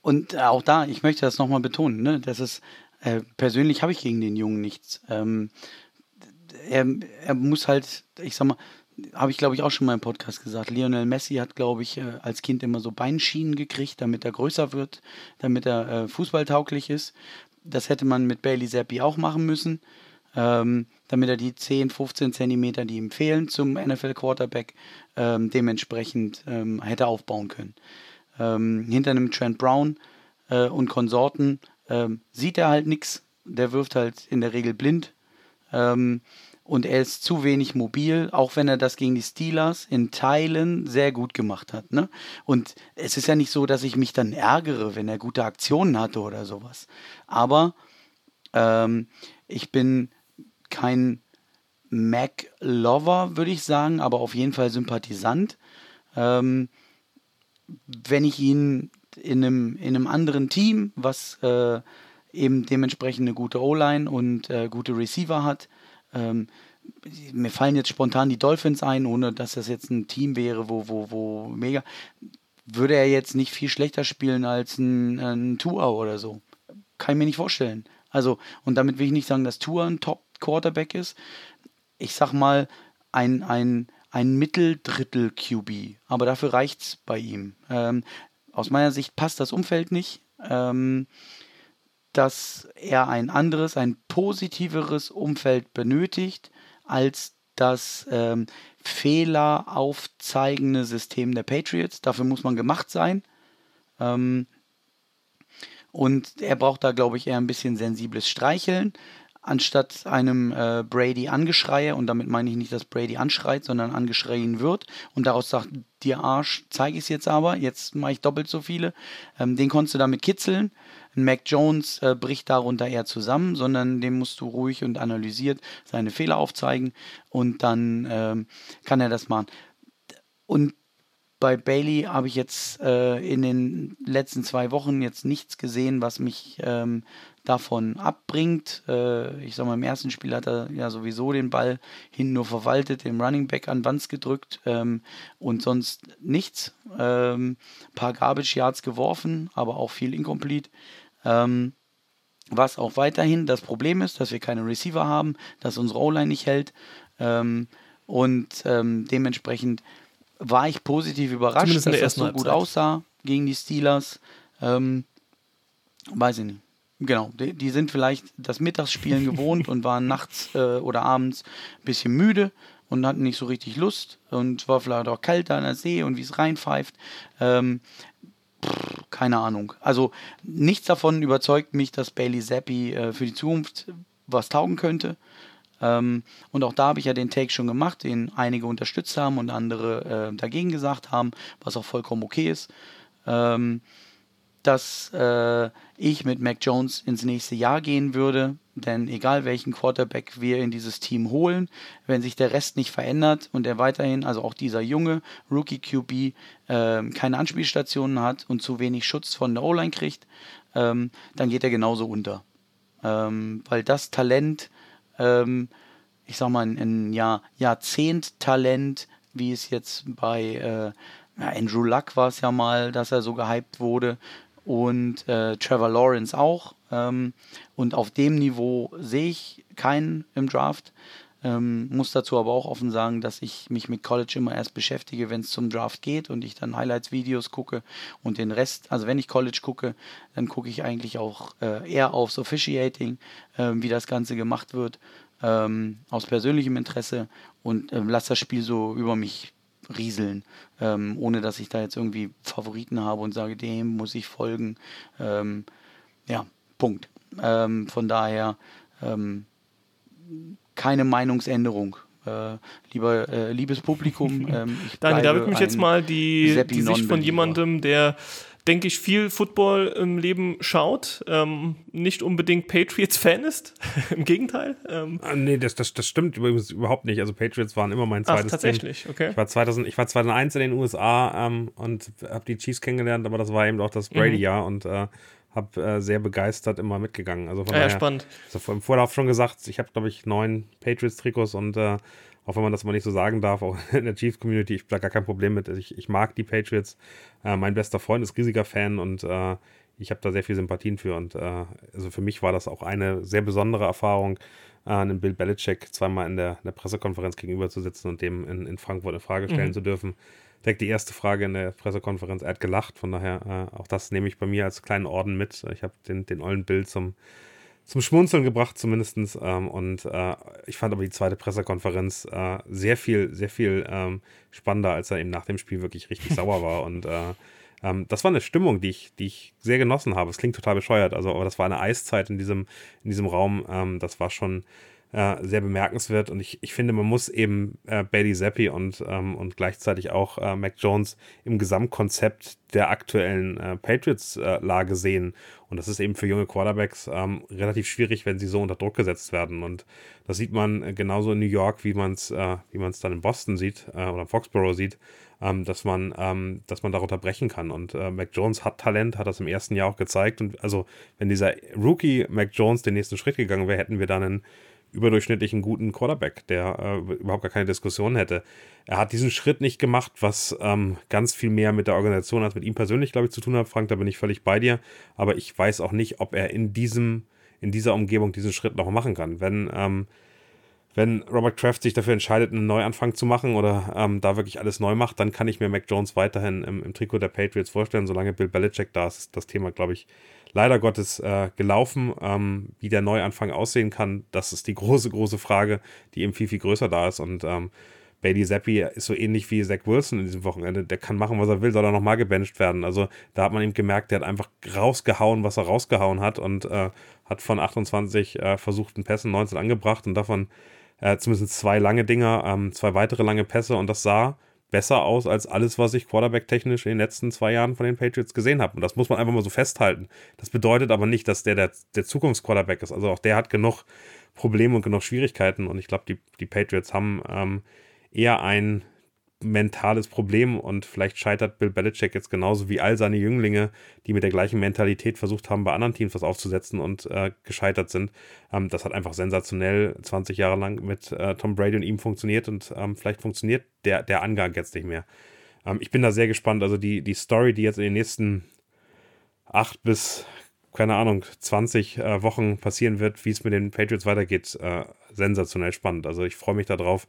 und auch da, ich möchte das nochmal betonen, ne, das ist, äh, persönlich habe ich gegen den Jungen nichts. Ähm, er, er muss halt, ich sag mal, habe ich glaube ich auch schon mal im Podcast gesagt, Lionel Messi hat glaube ich äh, als Kind immer so Beinschienen gekriegt, damit er größer wird, damit er äh, fußballtauglich ist. Das hätte man mit Bailey Zappi auch machen müssen ähm, damit er die 10, 15 Zentimeter, die ihm fehlen zum NFL-Quarterback, ähm, dementsprechend ähm, hätte aufbauen können. Ähm, hinter einem Trent Brown äh, und Konsorten ähm, sieht er halt nichts. Der wirft halt in der Regel blind. Ähm, und er ist zu wenig mobil, auch wenn er das gegen die Steelers in Teilen sehr gut gemacht hat. Ne? Und es ist ja nicht so, dass ich mich dann ärgere, wenn er gute Aktionen hatte oder sowas. Aber ähm, ich bin kein Mac-Lover, würde ich sagen, aber auf jeden Fall Sympathisant. Ähm, wenn ich ihn in einem, in einem anderen Team, was äh, eben dementsprechend eine gute O-Line und äh, gute Receiver hat, ähm, mir fallen jetzt spontan die Dolphins ein, ohne dass das jetzt ein Team wäre, wo, wo, wo mega, würde er jetzt nicht viel schlechter spielen als ein, ein Tour oder so. Kann ich mir nicht vorstellen. Also, und damit will ich nicht sagen, dass Tour ein Top Quarterback ist. Ich sag mal, ein, ein, ein Mitteldrittel-QB, aber dafür reicht es bei ihm. Ähm, aus meiner Sicht passt das Umfeld nicht. Ähm, dass er ein anderes, ein positiveres Umfeld benötigt als das ähm, Fehler aufzeigende System der Patriots. Dafür muss man gemacht sein. Ähm, und er braucht da, glaube ich, eher ein bisschen sensibles Streicheln, anstatt einem äh, Brady Angeschreie. Und damit meine ich nicht, dass Brady anschreit, sondern angeschrien wird. Und daraus sagt, dir Arsch, zeige ich es jetzt aber, jetzt mache ich doppelt so viele. Ähm, den konntest du damit kitzeln. Ein Mac Jones äh, bricht darunter eher zusammen, sondern dem musst du ruhig und analysiert seine Fehler aufzeigen und dann ähm, kann er das machen. Und bei Bailey habe ich jetzt äh, in den letzten zwei Wochen jetzt nichts gesehen, was mich ähm, davon abbringt. Äh, ich sag mal, im ersten Spiel hat er ja sowieso den Ball hinten nur verwaltet, dem Running Back an Wands gedrückt ähm, und sonst nichts. Ähm, paar Garbage Yards geworfen, aber auch viel incomplete. Ähm, was auch weiterhin das Problem ist, dass wir keine Receiver haben, dass unsere O-Line nicht hält. Ähm, und ähm, dementsprechend war ich positiv überrascht, dass das so gut aussah gegen die Steelers. Ähm, weiß ich nicht. Genau, die, die, sind vielleicht das Mittagsspielen gewohnt und waren nachts äh, oder abends ein bisschen müde und hatten nicht so richtig Lust und war vielleicht auch kalt an der See und wie es reinpfeift. Ähm, pff, keine Ahnung. Also nichts davon überzeugt mich, dass Bailey Zappi äh, für die Zukunft was taugen könnte. Ähm, und auch da habe ich ja den Take schon gemacht, den einige unterstützt haben und andere äh, dagegen gesagt haben, was auch vollkommen okay ist. Ähm, dass äh, ich mit Mac Jones ins nächste Jahr gehen würde. Denn egal welchen Quarterback wir in dieses Team holen, wenn sich der Rest nicht verändert und er weiterhin, also auch dieser junge Rookie QB, äh, keine Anspielstationen hat und zu wenig Schutz von der O-Line kriegt, ähm, dann geht er genauso unter. Ähm, weil das Talent ähm, ich sag mal, ein Jahr, Jahrzehnt-Talent, wie es jetzt bei äh, Andrew Luck war es ja mal, dass er so gehypt wurde und äh, Trevor Lawrence auch. Ähm, und auf dem Niveau sehe ich keinen im Draft. Ähm, muss dazu aber auch offen sagen, dass ich mich mit College immer erst beschäftige, wenn es zum Draft geht und ich dann Highlights-Videos gucke und den Rest, also wenn ich College gucke, dann gucke ich eigentlich auch äh, eher aufs Officiating, äh, wie das Ganze gemacht wird ähm, aus persönlichem Interesse und ähm, lasse das Spiel so über mich rieseln, ähm, ohne dass ich da jetzt irgendwie Favoriten habe und sage, dem muss ich folgen. Ähm, ja, Punkt. Ähm, von daher ähm, keine Meinungsänderung. Äh, lieber, äh, liebes Publikum, Daniel, da würde mich jetzt mal die, die Sicht von jemandem, der denke ich, viel Football im Leben schaut, ähm, nicht unbedingt Patriots-Fan ist. Im Gegenteil. Ähm. Ah, nee, das, das, das stimmt übrigens überhaupt nicht. Also Patriots waren immer mein zweites Ach, tatsächlich, Team. okay. Ich war, 2000, ich war 2001 in den USA ähm, und habe die Chiefs kennengelernt, aber das war eben auch das Brady-Jahr mhm. und äh, habe äh, sehr begeistert immer mitgegangen. Also von ah, ja, daher, spannend. Also im Vorlauf schon gesagt, ich habe, glaube ich, neun Patriots-Trikots und äh, auch wenn man das mal nicht so sagen darf, auch in der Chiefs-Community, ich habe da gar kein Problem mit. Ich, ich mag die Patriots. Äh, mein bester Freund ist riesiger Fan und äh, ich habe da sehr viel Sympathien für. Und äh, also für mich war das auch eine sehr besondere Erfahrung, äh, einem Bill Belichick zweimal in der, in der Pressekonferenz gegenüber zu sitzen und dem in, in Frankfurt eine Frage stellen mhm. zu dürfen. Direkt die erste Frage in der Pressekonferenz, er hat gelacht. Von daher, äh, auch das nehme ich bei mir als kleinen Orden mit. Ich habe den, den ollen Bill zum zum Schmunzeln gebracht zumindest. Ähm, und äh, ich fand aber die zweite Pressekonferenz äh, sehr viel, sehr viel ähm, spannender, als er eben nach dem Spiel wirklich richtig sauer war. Und äh, ähm, das war eine Stimmung, die ich, die ich sehr genossen habe. Es klingt total bescheuert, also, aber das war eine Eiszeit in diesem, in diesem Raum. Ähm, das war schon äh, sehr bemerkenswert. Und ich, ich finde, man muss eben äh, Bailey Zappi und, ähm, und gleichzeitig auch äh, Mac Jones im Gesamtkonzept der aktuellen äh, Patriots-Lage sehen. Und das ist eben für junge Quarterbacks ähm, relativ schwierig, wenn sie so unter Druck gesetzt werden. Und das sieht man äh, genauso in New York, wie man es äh, dann in Boston sieht äh, oder Foxborough sieht, ähm, dass man ähm, dass man darunter brechen kann. Und äh, Mac Jones hat Talent, hat das im ersten Jahr auch gezeigt. Und also wenn dieser Rookie Mac Jones den nächsten Schritt gegangen wäre, hätten wir dann einen überdurchschnittlichen guten Quarterback, der äh, überhaupt gar keine Diskussion hätte. Er hat diesen Schritt nicht gemacht, was ähm, ganz viel mehr mit der Organisation als mit ihm persönlich, glaube ich, zu tun hat. Frank, da bin ich völlig bei dir. Aber ich weiß auch nicht, ob er in diesem, in dieser Umgebung diesen Schritt noch machen kann. Wenn, ähm, wenn Robert Kraft sich dafür entscheidet, einen Neuanfang zu machen oder ähm, da wirklich alles neu macht, dann kann ich mir Mac Jones weiterhin im, im Trikot der Patriots vorstellen. Solange Bill Belichick da ist, ist das Thema, glaube ich, leider Gottes äh, gelaufen. Ähm, wie der Neuanfang aussehen kann, das ist die große, große Frage, die eben viel, viel größer da ist. Und ähm, Bailey Zappi ist so ähnlich wie Zach Wilson in diesem Wochenende. Der kann machen, was er will, soll er nochmal gebencht werden. Also da hat man eben gemerkt, der hat einfach rausgehauen, was er rausgehauen hat und äh, hat von 28 äh, versuchten Pässen 19 angebracht und davon äh, zumindest zwei lange Dinger, ähm, zwei weitere lange Pässe und das sah besser aus als alles, was ich Quarterback-technisch in den letzten zwei Jahren von den Patriots gesehen habe. Und das muss man einfach mal so festhalten. Das bedeutet aber nicht, dass der der, der Zukunftsquarterback ist. Also auch der hat genug Probleme und genug Schwierigkeiten. Und ich glaube, die, die Patriots haben ähm, eher ein mentales Problem und vielleicht scheitert Bill Belichick jetzt genauso wie all seine Jünglinge, die mit der gleichen Mentalität versucht haben, bei anderen Teams was aufzusetzen und äh, gescheitert sind. Ähm, das hat einfach sensationell 20 Jahre lang mit äh, Tom Brady und ihm funktioniert und ähm, vielleicht funktioniert der, der Angang jetzt nicht mehr. Ähm, ich bin da sehr gespannt. Also die, die Story, die jetzt in den nächsten acht bis keine Ahnung, 20 äh, Wochen passieren wird, wie es mit den Patriots weitergeht, äh, sensationell spannend. Also ich freue mich darauf,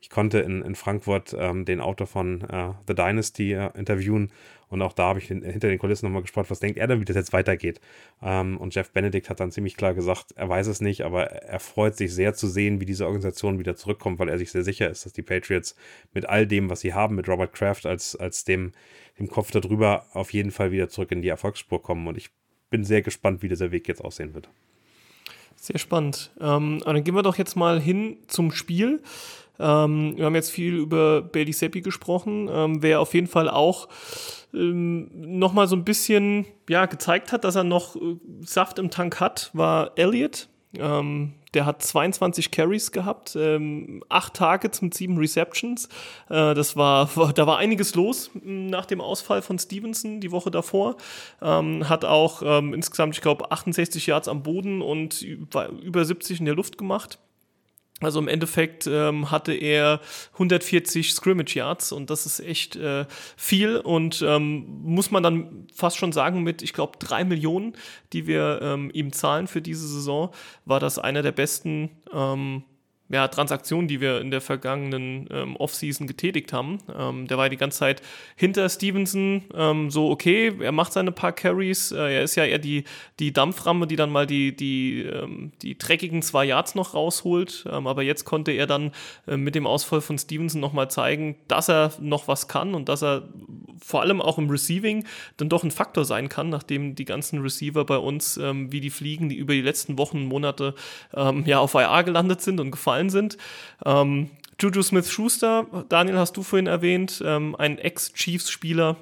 ich konnte in, in Frankfurt ähm, den Autor von äh, The Dynasty äh, interviewen und auch da habe ich hinter den Kulissen nochmal gesprochen, was denkt er denn, wie das jetzt weitergeht. Ähm, und Jeff Benedict hat dann ziemlich klar gesagt, er weiß es nicht, aber er freut sich sehr zu sehen, wie diese Organisation wieder zurückkommt, weil er sich sehr sicher ist, dass die Patriots mit all dem, was sie haben, mit Robert Kraft als, als dem, dem Kopf darüber, auf jeden Fall wieder zurück in die Erfolgsspur kommen. Und ich bin sehr gespannt, wie dieser Weg jetzt aussehen wird. Sehr spannend. Ähm, dann gehen wir doch jetzt mal hin zum Spiel. Ähm, wir haben jetzt viel über Bailey Seppi gesprochen, ähm, wer auf jeden Fall auch ähm, nochmal so ein bisschen ja, gezeigt hat, dass er noch äh, Saft im Tank hat, war Elliott. Ähm, der hat 22 Carries gehabt, ähm, acht Targets mit sieben Receptions. Äh, das war, da war einiges los nach dem Ausfall von Stevenson die Woche davor. Ähm, hat auch ähm, insgesamt, ich glaube, 68 Yards am Boden und über 70 in der Luft gemacht. Also im Endeffekt ähm, hatte er 140 Scrimmage Yards und das ist echt äh, viel und ähm, muss man dann fast schon sagen, mit, ich glaube, drei Millionen, die wir ähm, ihm zahlen für diese Saison, war das einer der besten ähm, ja, Transaktionen, die wir in der vergangenen ähm, Offseason getätigt haben. Ähm, der war die ganze Zeit hinter Stevenson ähm, so, okay, er macht seine paar Carries. Äh, er ist ja eher die, die Dampframme, die dann mal die, die, ähm, die dreckigen zwei Yards noch rausholt. Ähm, aber jetzt konnte er dann äh, mit dem Ausfall von Stevenson nochmal zeigen, dass er noch was kann und dass er vor allem auch im Receiving dann doch ein Faktor sein kann, nachdem die ganzen Receiver bei uns, ähm, wie die fliegen, die über die letzten Wochen und Monate ja auf IR gelandet sind und gefallen sind. Ähm, Juju Smith-Schuster, Daniel, hast du vorhin erwähnt, ähm, ein Ex-Chiefs-Spieler,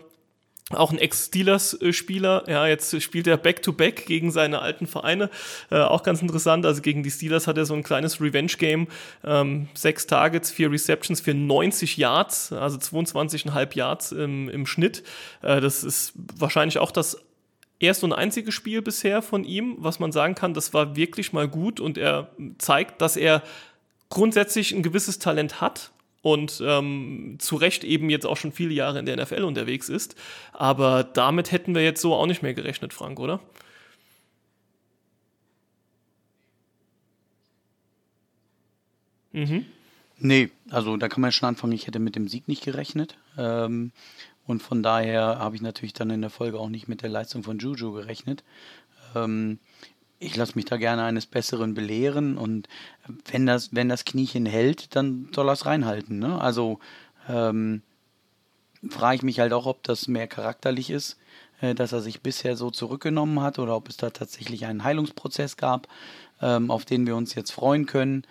auch ein Ex-Steelers-Spieler. Ja, jetzt spielt er Back-to-Back -back gegen seine alten Vereine. Äh, auch ganz interessant. Also gegen die Steelers hat er so ein kleines Revenge-Game. Ähm, sechs Targets, vier Receptions für 90 Yards, also 22,5 Yards im, im Schnitt. Äh, das ist wahrscheinlich auch das erste und einzige Spiel bisher von ihm, was man sagen kann, das war wirklich mal gut und er zeigt, dass er grundsätzlich ein gewisses Talent hat und ähm, zu Recht eben jetzt auch schon viele Jahre in der NFL unterwegs ist. Aber damit hätten wir jetzt so auch nicht mehr gerechnet, Frank, oder? Mhm. Nee, also da kann man schon anfangen, ich hätte mit dem Sieg nicht gerechnet. Ähm, und von daher habe ich natürlich dann in der Folge auch nicht mit der Leistung von Juju gerechnet. Ähm, ich lasse mich da gerne eines Besseren belehren und wenn das, wenn das Kniechen hält, dann soll er es reinhalten. Ne? Also ähm, frage ich mich halt auch, ob das mehr charakterlich ist, äh, dass er sich bisher so zurückgenommen hat oder ob es da tatsächlich einen Heilungsprozess gab, ähm, auf den wir uns jetzt freuen können.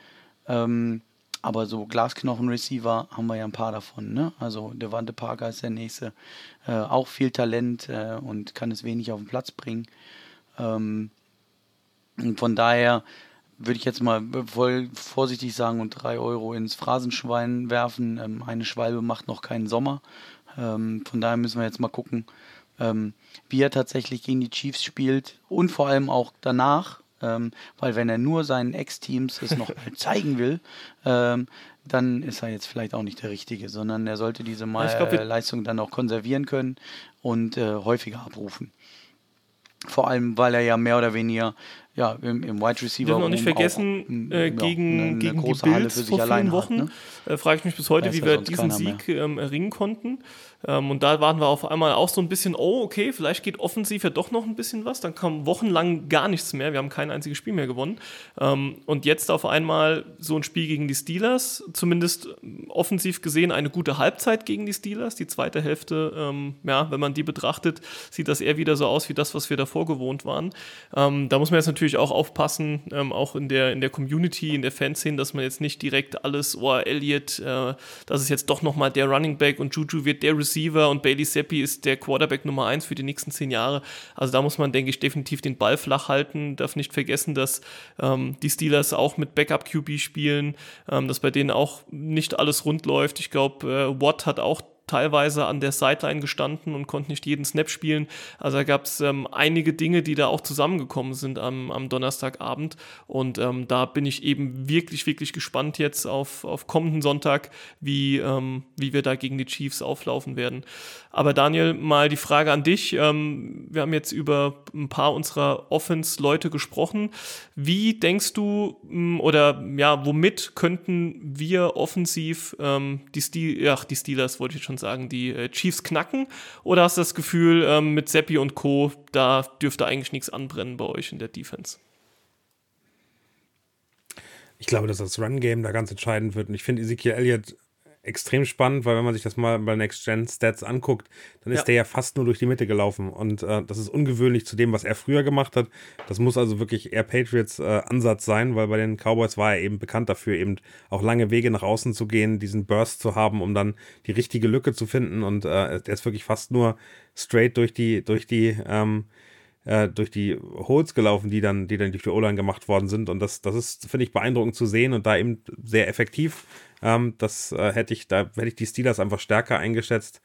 Ähm, aber so Glasknochen-Receiver haben wir ja ein paar davon. Ne? Also Devante Parker ist der nächste. Äh, auch viel Talent äh, und kann es wenig auf den Platz bringen. Ähm, und von daher würde ich jetzt mal voll vorsichtig sagen und drei Euro ins Phrasenschwein werfen. Ähm, eine Schwalbe macht noch keinen Sommer. Ähm, von daher müssen wir jetzt mal gucken, ähm, wie er tatsächlich gegen die Chiefs spielt und vor allem auch danach. Weil wenn er nur seinen Ex-Teams es noch mal zeigen will, dann ist er jetzt vielleicht auch nicht der Richtige, sondern er sollte diese mal glaub, äh, Leistung dann auch konservieren können und äh, häufiger abrufen. Vor allem, weil er ja mehr oder weniger ja, im, im Wide Receiver. Wir dürfen auch nicht vergessen, auch, äh, gegen, ja, eine, gegen eine die Bills vor vielen Wochen, hat, ne? äh, frage ich mich bis heute, wie wir diesen Sieg ähm, erringen konnten. Ähm, und da waren wir auf einmal auch so ein bisschen, oh, okay, vielleicht geht offensiv ja doch noch ein bisschen was. Dann kam wochenlang gar nichts mehr. Wir haben kein einziges Spiel mehr gewonnen. Ähm, und jetzt auf einmal so ein Spiel gegen die Steelers, zumindest ähm, offensiv gesehen eine gute Halbzeit gegen die Steelers. Die zweite Hälfte, ähm, ja, wenn man die betrachtet, sieht das eher wieder so aus wie das, was wir davor gewohnt waren. Ähm, da muss man jetzt natürlich auch aufpassen, ähm, auch in der, in der Community, in der Fanszene, dass man jetzt nicht direkt alles, oh, Elliott, äh, das ist jetzt doch nochmal der Running Back und Juju wird der Receiver Receiver und Bailey Seppi ist der Quarterback Nummer eins für die nächsten zehn Jahre. Also da muss man, denke ich, definitiv den Ball flach halten. Darf nicht vergessen, dass ähm, die Steelers auch mit Backup QB spielen, ähm, dass bei denen auch nicht alles rund läuft. Ich glaube, äh, Watt hat auch teilweise an der Sideline gestanden und konnte nicht jeden Snap spielen. Also da gab es ähm, einige Dinge, die da auch zusammengekommen sind am, am Donnerstagabend. Und ähm, da bin ich eben wirklich, wirklich gespannt jetzt auf, auf kommenden Sonntag, wie, ähm, wie wir da gegen die Chiefs auflaufen werden. Aber Daniel, mal die Frage an dich. Ähm, wir haben jetzt über ein paar unserer Offense-Leute gesprochen. Wie denkst du oder ja, womit könnten wir offensiv ähm, die, Stil ach, die Steelers, wollte ich schon sagen, die äh, Chiefs knacken? Oder hast du das Gefühl, ähm, mit Seppi und Co., da dürfte eigentlich nichts anbrennen bei euch in der Defense? Ich glaube, dass das Run-Game da ganz entscheidend wird. Und ich finde, Ezekiel Elliott extrem spannend, weil wenn man sich das mal bei Next Gen Stats anguckt, dann ist ja. der ja fast nur durch die Mitte gelaufen und äh, das ist ungewöhnlich zu dem, was er früher gemacht hat. Das muss also wirklich eher Patriots äh, Ansatz sein, weil bei den Cowboys war er eben bekannt dafür, eben auch lange Wege nach außen zu gehen, diesen Burst zu haben, um dann die richtige Lücke zu finden und äh, der ist wirklich fast nur straight durch die durch die ähm, äh, durch die Holes gelaufen, die dann, die dann durch die O-Line gemacht worden sind. Und das, das ist, finde ich, beeindruckend zu sehen und da eben sehr effektiv. Ähm, das äh, hätte ich, da hätte ich die Steelers einfach stärker eingeschätzt.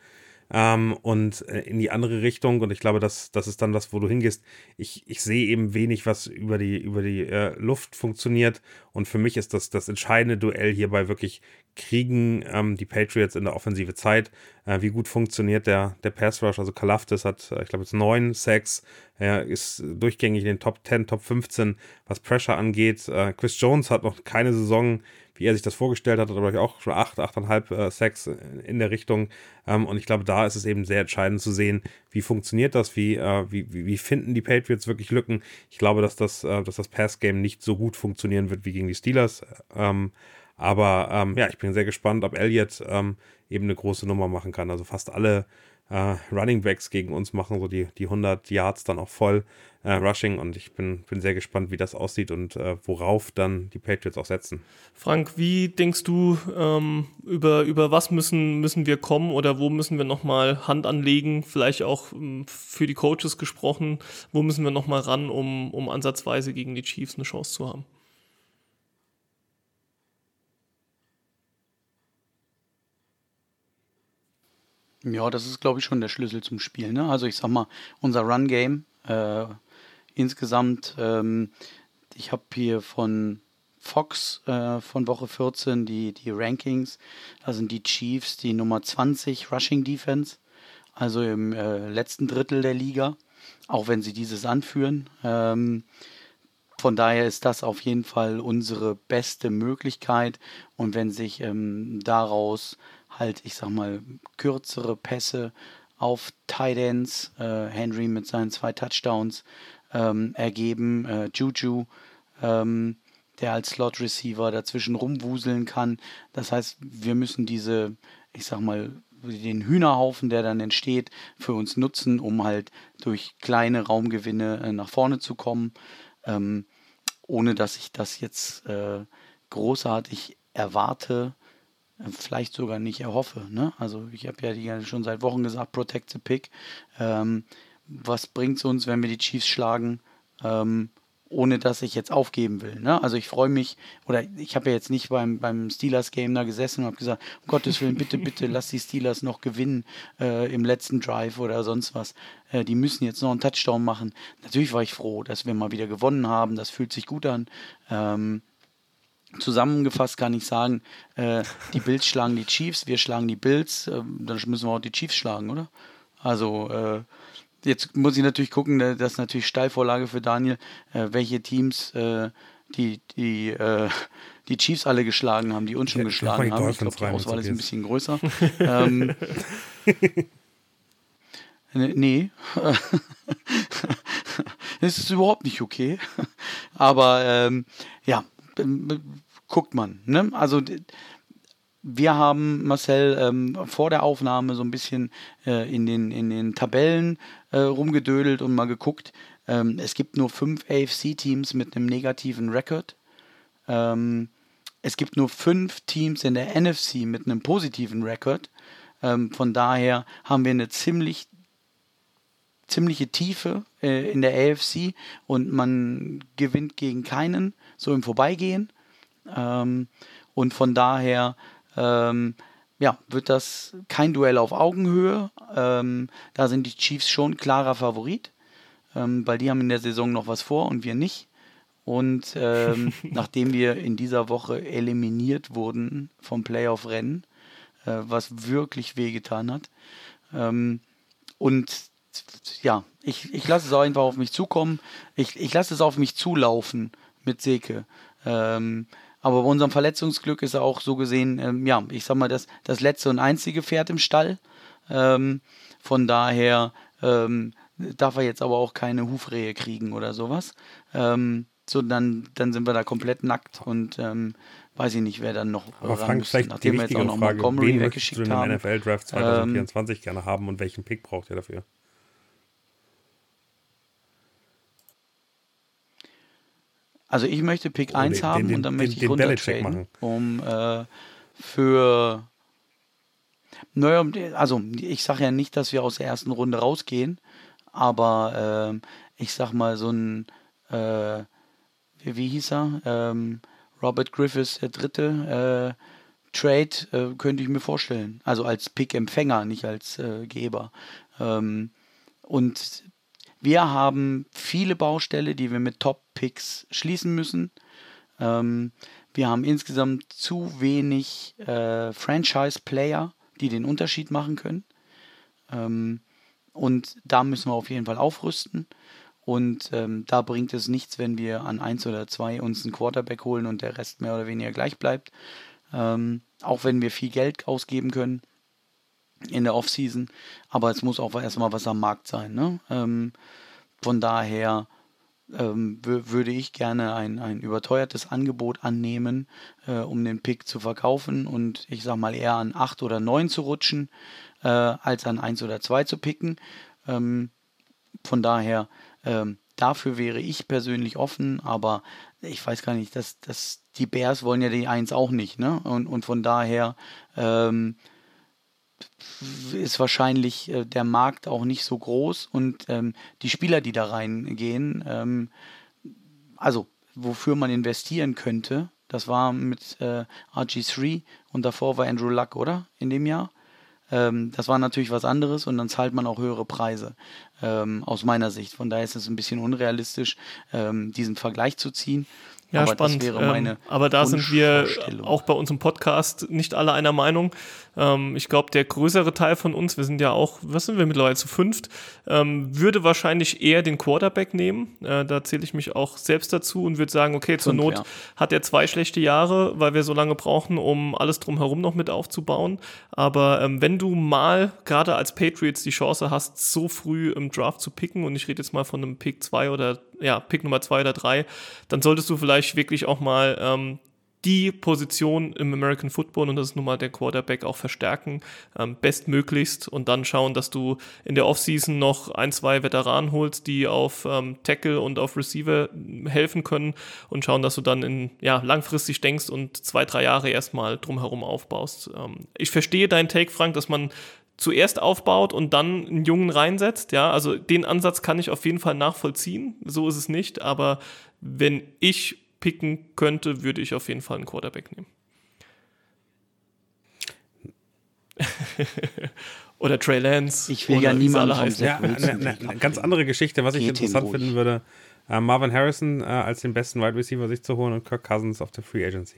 Ähm, und äh, in die andere Richtung. Und ich glaube, das, das ist dann das, wo du hingehst. Ich, ich sehe eben wenig, was über die, über die äh, Luft funktioniert. Und für mich ist das das entscheidende Duell hierbei wirklich, kriegen ähm, die Patriots in der offensive Zeit. Äh, wie gut funktioniert der, der Pass Rush? Also Kalaftis hat, äh, ich glaube, jetzt neun Sacks. Er ist durchgängig in den Top 10, Top 15, was Pressure angeht. Äh, Chris Jones hat noch keine Saison wie er sich das vorgestellt hat, hat er, glaube ich, auch schon acht, achteinhalb äh, Sacks in der Richtung. Ähm, und ich glaube, da ist es eben sehr entscheidend zu sehen, wie funktioniert das, wie, äh, wie, wie finden die Patriots wirklich Lücken. Ich glaube, dass das, äh, das Pass-Game nicht so gut funktionieren wird wie gegen die Steelers. Ähm, aber ähm, ja, ich bin sehr gespannt, ob Elliott ähm, eben eine große Nummer machen kann. Also fast alle äh, Running Backs gegen uns machen so die, die 100 Yards dann auch voll äh, Rushing und ich bin, bin sehr gespannt, wie das aussieht und äh, worauf dann die Patriots auch setzen. Frank, wie denkst du, ähm, über, über was müssen, müssen wir kommen oder wo müssen wir nochmal Hand anlegen, vielleicht auch ähm, für die Coaches gesprochen, wo müssen wir nochmal ran, um, um ansatzweise gegen die Chiefs eine Chance zu haben? Ja, das ist, glaube ich, schon der Schlüssel zum Spiel. Ne? Also ich sag mal, unser Run-Game äh, insgesamt, ähm, ich habe hier von Fox äh, von Woche 14 die, die Rankings. Da sind die Chiefs die Nummer 20 Rushing Defense, also im äh, letzten Drittel der Liga, auch wenn sie dieses anführen. Ähm, von daher ist das auf jeden Fall unsere beste Möglichkeit. Und wenn sich ähm, daraus halt, ich sag mal, kürzere Pässe auf Tight Ends, äh, Henry mit seinen zwei Touchdowns ähm, ergeben, äh, Juju, ähm, der als Slot Receiver dazwischen rumwuseln kann. Das heißt, wir müssen diese, ich sag mal, den Hühnerhaufen, der dann entsteht, für uns nutzen, um halt durch kleine Raumgewinne äh, nach vorne zu kommen, ähm, ohne dass ich das jetzt äh, großartig erwarte vielleicht sogar nicht erhoffe. Ne? Also ich habe ja die schon seit Wochen gesagt, protect the pick. Ähm, was bringt es uns, wenn wir die Chiefs schlagen, ähm, ohne dass ich jetzt aufgeben will? Ne? Also ich freue mich, oder ich habe ja jetzt nicht beim, beim Steelers-Game da gesessen und habe gesagt, um Gottes Willen, bitte, bitte, lass die Steelers noch gewinnen äh, im letzten Drive oder sonst was. Äh, die müssen jetzt noch einen Touchdown machen. Natürlich war ich froh, dass wir mal wieder gewonnen haben. Das fühlt sich gut an. Ähm, Zusammengefasst kann ich sagen, äh, die Bills schlagen die Chiefs, wir schlagen die Bills, äh, dann müssen wir auch die Chiefs schlagen, oder? Also äh, jetzt muss ich natürlich gucken, äh, das ist natürlich Steilvorlage für Daniel, äh, welche Teams äh, die, die, äh, die Chiefs alle geschlagen haben, die uns schon ja, geschlagen haben. Ich glaube, die Auswahl ist ein bisschen größer. ähm, nee. das ist überhaupt nicht okay. Aber ähm, ja, guckt man. Ne? Also wir haben, Marcel, ähm, vor der Aufnahme so ein bisschen äh, in, den, in den Tabellen äh, rumgedödelt und mal geguckt. Ähm, es gibt nur fünf AFC-Teams mit einem negativen Rekord. Ähm, es gibt nur fünf Teams in der NFC mit einem positiven Rekord. Ähm, von daher haben wir eine ziemlich ziemliche Tiefe äh, in der AFC und man gewinnt gegen keinen, so im Vorbeigehen. Ähm, und von daher ähm, ja, wird das kein Duell auf Augenhöhe. Ähm, da sind die Chiefs schon klarer Favorit, ähm, weil die haben in der Saison noch was vor und wir nicht. Und ähm, nachdem wir in dieser Woche eliminiert wurden vom Playoff-Rennen, äh, was wirklich wehgetan hat. Ähm, und ja, ich, ich lasse es auch einfach auf mich zukommen. Ich, ich lasse es auf mich zulaufen mit Seke. Ähm, aber bei unserem Verletzungsglück ist er auch so gesehen, ähm, ja, ich sag mal, das, das letzte und einzige Pferd im Stall. Ähm, von daher ähm, darf er jetzt aber auch keine Hufrehe kriegen oder sowas. Ähm, so, dann, dann sind wir da komplett nackt und ähm, weiß ich nicht, wer dann noch. Aber Frank, muss, vielleicht nachdem die wir jetzt auch noch Frage, Montgomery weggeschickt haben. NFL-Draft 2024 ähm, gerne haben und welchen Pick braucht ihr dafür? Also ich möchte Pick oh, 1 den, haben den, und dann möchte ich runtertraden, um äh, für naja, also ich sage ja nicht, dass wir aus der ersten Runde rausgehen, aber äh, ich sag mal so ein äh, wie, wie, hieß er? Ähm, Robert Griffiths, der dritte äh, Trade, äh, könnte ich mir vorstellen. Also als Pick-Empfänger, nicht als äh, Geber. Ähm, und wir haben viele Baustelle, die wir mit Top-Picks schließen müssen. Ähm, wir haben insgesamt zu wenig äh, Franchise-Player, die den Unterschied machen können. Ähm, und da müssen wir auf jeden Fall aufrüsten. Und ähm, da bringt es nichts, wenn wir an 1 oder 2 uns einen Quarterback holen und der Rest mehr oder weniger gleich bleibt. Ähm, auch wenn wir viel Geld ausgeben können in der Offseason. Aber es muss auch erstmal was am Markt sein. Ne? Ähm, von daher ähm, würde ich gerne ein, ein überteuertes Angebot annehmen, äh, um den Pick zu verkaufen und ich sag mal eher an 8 oder 9 zu rutschen, äh, als an 1 oder 2 zu picken. Ähm, von daher, ähm, dafür wäre ich persönlich offen, aber ich weiß gar nicht, dass, dass die Bears wollen ja die 1 auch nicht, ne? Und, und von daher ähm, ist wahrscheinlich äh, der Markt auch nicht so groß und ähm, die Spieler, die da reingehen, ähm, also wofür man investieren könnte, das war mit äh, RG3 und davor war Andrew Luck, oder? In dem Jahr. Ähm, das war natürlich was anderes und dann zahlt man auch höhere Preise, ähm, aus meiner Sicht. Von daher ist es ein bisschen unrealistisch, ähm, diesen Vergleich zu ziehen. Ja, aber spannend. Ähm, aber da sind wir auch bei uns im Podcast nicht alle einer Meinung. Ähm, ich glaube, der größere Teil von uns, wir sind ja auch, was sind wir mittlerweile zu fünft, ähm, würde wahrscheinlich eher den Quarterback nehmen. Äh, da zähle ich mich auch selbst dazu und würde sagen, okay, zur Fünf, Not ja. hat er zwei schlechte Jahre, weil wir so lange brauchen, um alles drumherum noch mit aufzubauen. Aber ähm, wenn du mal gerade als Patriots die Chance hast, so früh im Draft zu picken, und ich rede jetzt mal von einem Pick 2 oder ja, Pick Nummer 2 oder 3, dann solltest du vielleicht wirklich auch mal ähm, die Position im American Football, und das ist nun mal der Quarterback, auch verstärken, ähm, bestmöglichst und dann schauen, dass du in der Offseason noch ein, zwei Veteranen holst, die auf ähm, Tackle und auf Receiver helfen können und schauen, dass du dann in, ja, langfristig denkst und zwei, drei Jahre erstmal drumherum aufbaust. Ähm, ich verstehe deinen Take, Frank, dass man zuerst aufbaut und dann einen Jungen reinsetzt. Ja, also den Ansatz kann ich auf jeden Fall nachvollziehen. So ist es nicht. Aber wenn ich picken könnte, würde ich auf jeden Fall einen Quarterback nehmen. oder Trey Lance. Ich will ja niemanden heißen. Ja, eine, eine, eine, ganz andere Geschichte, was ich interessant finden würde, äh, Marvin Harrison äh, als den besten Wide Receiver sich zu holen und Kirk Cousins auf der Free Agency.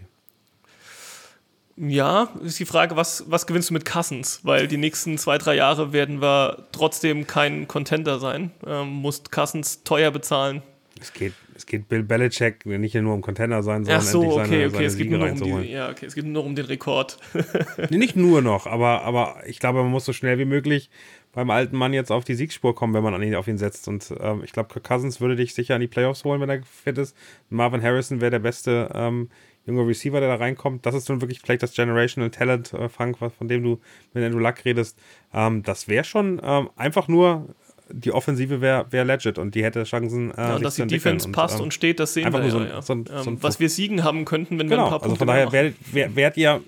Ja, ist die Frage, was, was gewinnst du mit Cousins? Weil die nächsten zwei, drei Jahre werden wir trotzdem kein Contender sein. Ähm, musst Cousins teuer bezahlen. Es geht, es geht Bill Belichick nicht nur um Contender sein, sondern Ach so, endlich okay, seine, okay. seine es geht Siege nur um die, ja, okay, es geht nur um den Rekord. Nee, nicht nur noch, aber, aber ich glaube, man muss so schnell wie möglich beim alten Mann jetzt auf die Siegspur kommen, wenn man an ihn, auf ihn setzt. Und ähm, ich glaube, Kirk Cousins würde dich sicher in die Playoffs holen, wenn er fit ist. Marvin Harrison wäre der beste ähm, junge Receiver, der da reinkommt. Das ist nun wirklich vielleicht das Generational Talent, äh, Frank, von dem du mit Andrew Luck redest. Ähm, das wäre schon ähm, einfach nur, die Offensive wäre wär legit und die hätte Chancen, äh, Ja, sich dass die. Defense passt ähm, und steht, das sehen wir so ein- ja. so ein- so ein ähm, was wir siegen haben könnten, wenn wir Genau, ein paar also Punkte von mehr daher werdet, wer, werdet ihr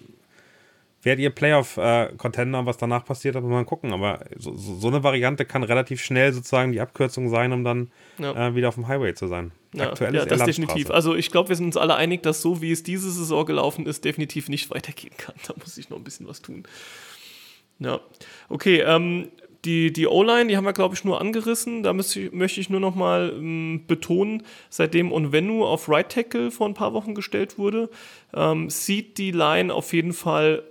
werdet ihr Playoff-Contender, was danach passiert, muss man gucken. Aber so, so, eine Variante kann relativ schnell sozusagen die Abkürzung sein, um dann Ja. äh, wieder auf dem Highway zu sein. Ja, Aktuell ja ist das definitiv. Also ich glaube, wir sind uns alle einig, dass so wie es diese Saison gelaufen ist, definitiv nicht weitergehen kann. Da muss ich noch ein bisschen was tun. Ja, okay. Ähm, die die O-Line, die haben wir, glaube ich, nur angerissen. Da ich, möchte ich nur noch mal ähm, betonen, seitdem Onvenu auf Right Tackle vor ein paar Wochen gestellt wurde, ähm, sieht die Line auf jeden Fall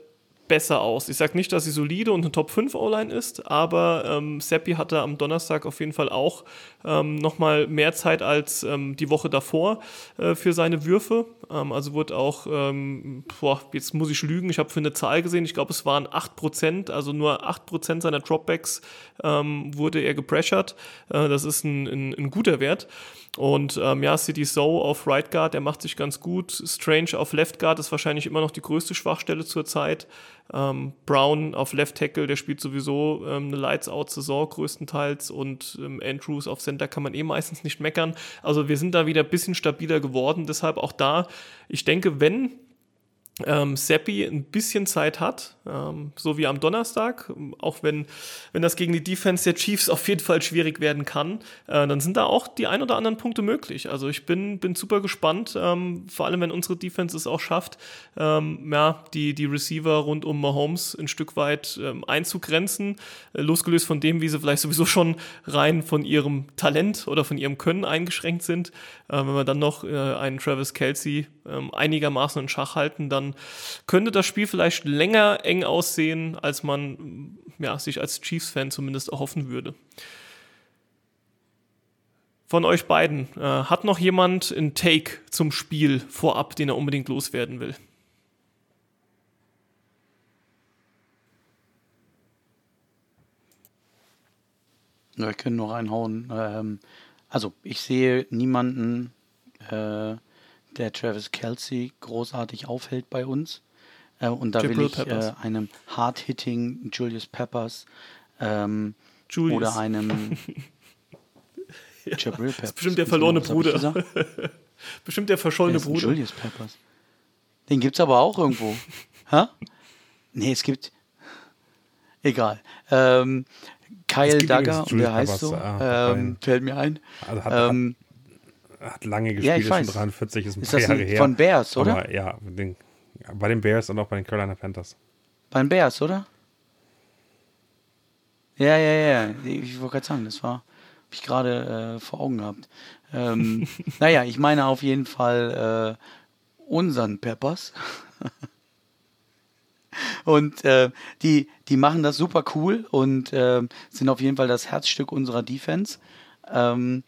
besser aus. Ich sage nicht, dass sie solide und eine Top 5 O-Line ist, aber ähm, Seppi hatte am Donnerstag auf jeden Fall auch ähm, nochmal mehr Zeit als ähm, die Woche davor äh, für seine Würfe. Ähm, also wurde auch, ähm, boah, jetzt muss ich lügen, ich habe für eine Zahl gesehen, ich glaube es waren 8%, also nur 8% seiner Dropbacks ähm, wurde er gepressured. Äh, das ist ein, ein, ein guter Wert. Und ähm, ja, City So auf Right Guard, der macht sich ganz gut. Strange auf Left Guard ist wahrscheinlich immer noch die größte Schwachstelle zurzeit. Ähm, Brown auf Left Tackle, der spielt sowieso ähm, eine Lights-Out-Saison größtenteils. Und ähm, Andrews auf Center kann man eh meistens nicht meckern. Also wir sind da wieder ein bisschen stabiler geworden. Deshalb auch da, ich denke, wenn ähm, Seppi ein bisschen Zeit hat, ähm, so wie am Donnerstag, auch wenn, wenn das gegen die Defense der Chiefs auf jeden Fall schwierig werden kann, äh, dann sind da auch die ein oder anderen Punkte möglich. Also ich bin, bin super gespannt, ähm, vor allem wenn unsere Defense es auch schafft, ähm, ja, die, die Receiver rund um Mahomes ein Stück weit ähm, einzugrenzen, äh, losgelöst von dem, wie sie vielleicht sowieso schon rein von ihrem Talent oder von ihrem Können eingeschränkt sind. Äh, wenn wir dann noch äh, einen Travis Kelsey ähm, einigermaßen in Schach halten, dann könnte das Spiel vielleicht länger eng aussehen, als man ja, sich als Chiefs-Fan zumindest erhoffen würde. Von euch beiden, äh, hat noch jemand einen Take zum Spiel vorab, den er unbedingt loswerden will? Ja, ich könnte noch reinhauen. Ähm, also ich sehe niemanden, äh, der Travis Kelsey großartig aufhält bei uns. Äh, und da will Jabril ich Peppers. äh, einem hard-hitting Julius Peppers ähm, Julius. oder einem Jabril Das Peppers. ist bestimmt der verlorene ich Bruder. Bestimmt der verschollene Bruder. Julius Peppers. Den gibt's aber auch irgendwo. Hä? Nee, es gibt. Egal. Ähm, Kyle gibt übrigens und der heißt so, äh, ähm, fällt mir ein. Also hat, Ähm, hat, hat lange ja, gespielt, ich ist schon weiß. 43, ist ein ist paar Jahre her. von Bears, oder? Aber ja, den, ja, bei den Bears und auch bei den Carolina Panthers. Bei den Bears, oder? Ja, ja, ja. Ich wollte gerade sagen, das war, habe ich gerade äh, vor Augen gehabt. Ähm, naja, ich meine auf jeden Fall äh, unseren Peppers. und äh, die, die machen das super cool und äh, sind auf jeden Fall das Herzstück unserer Defense. Ähm,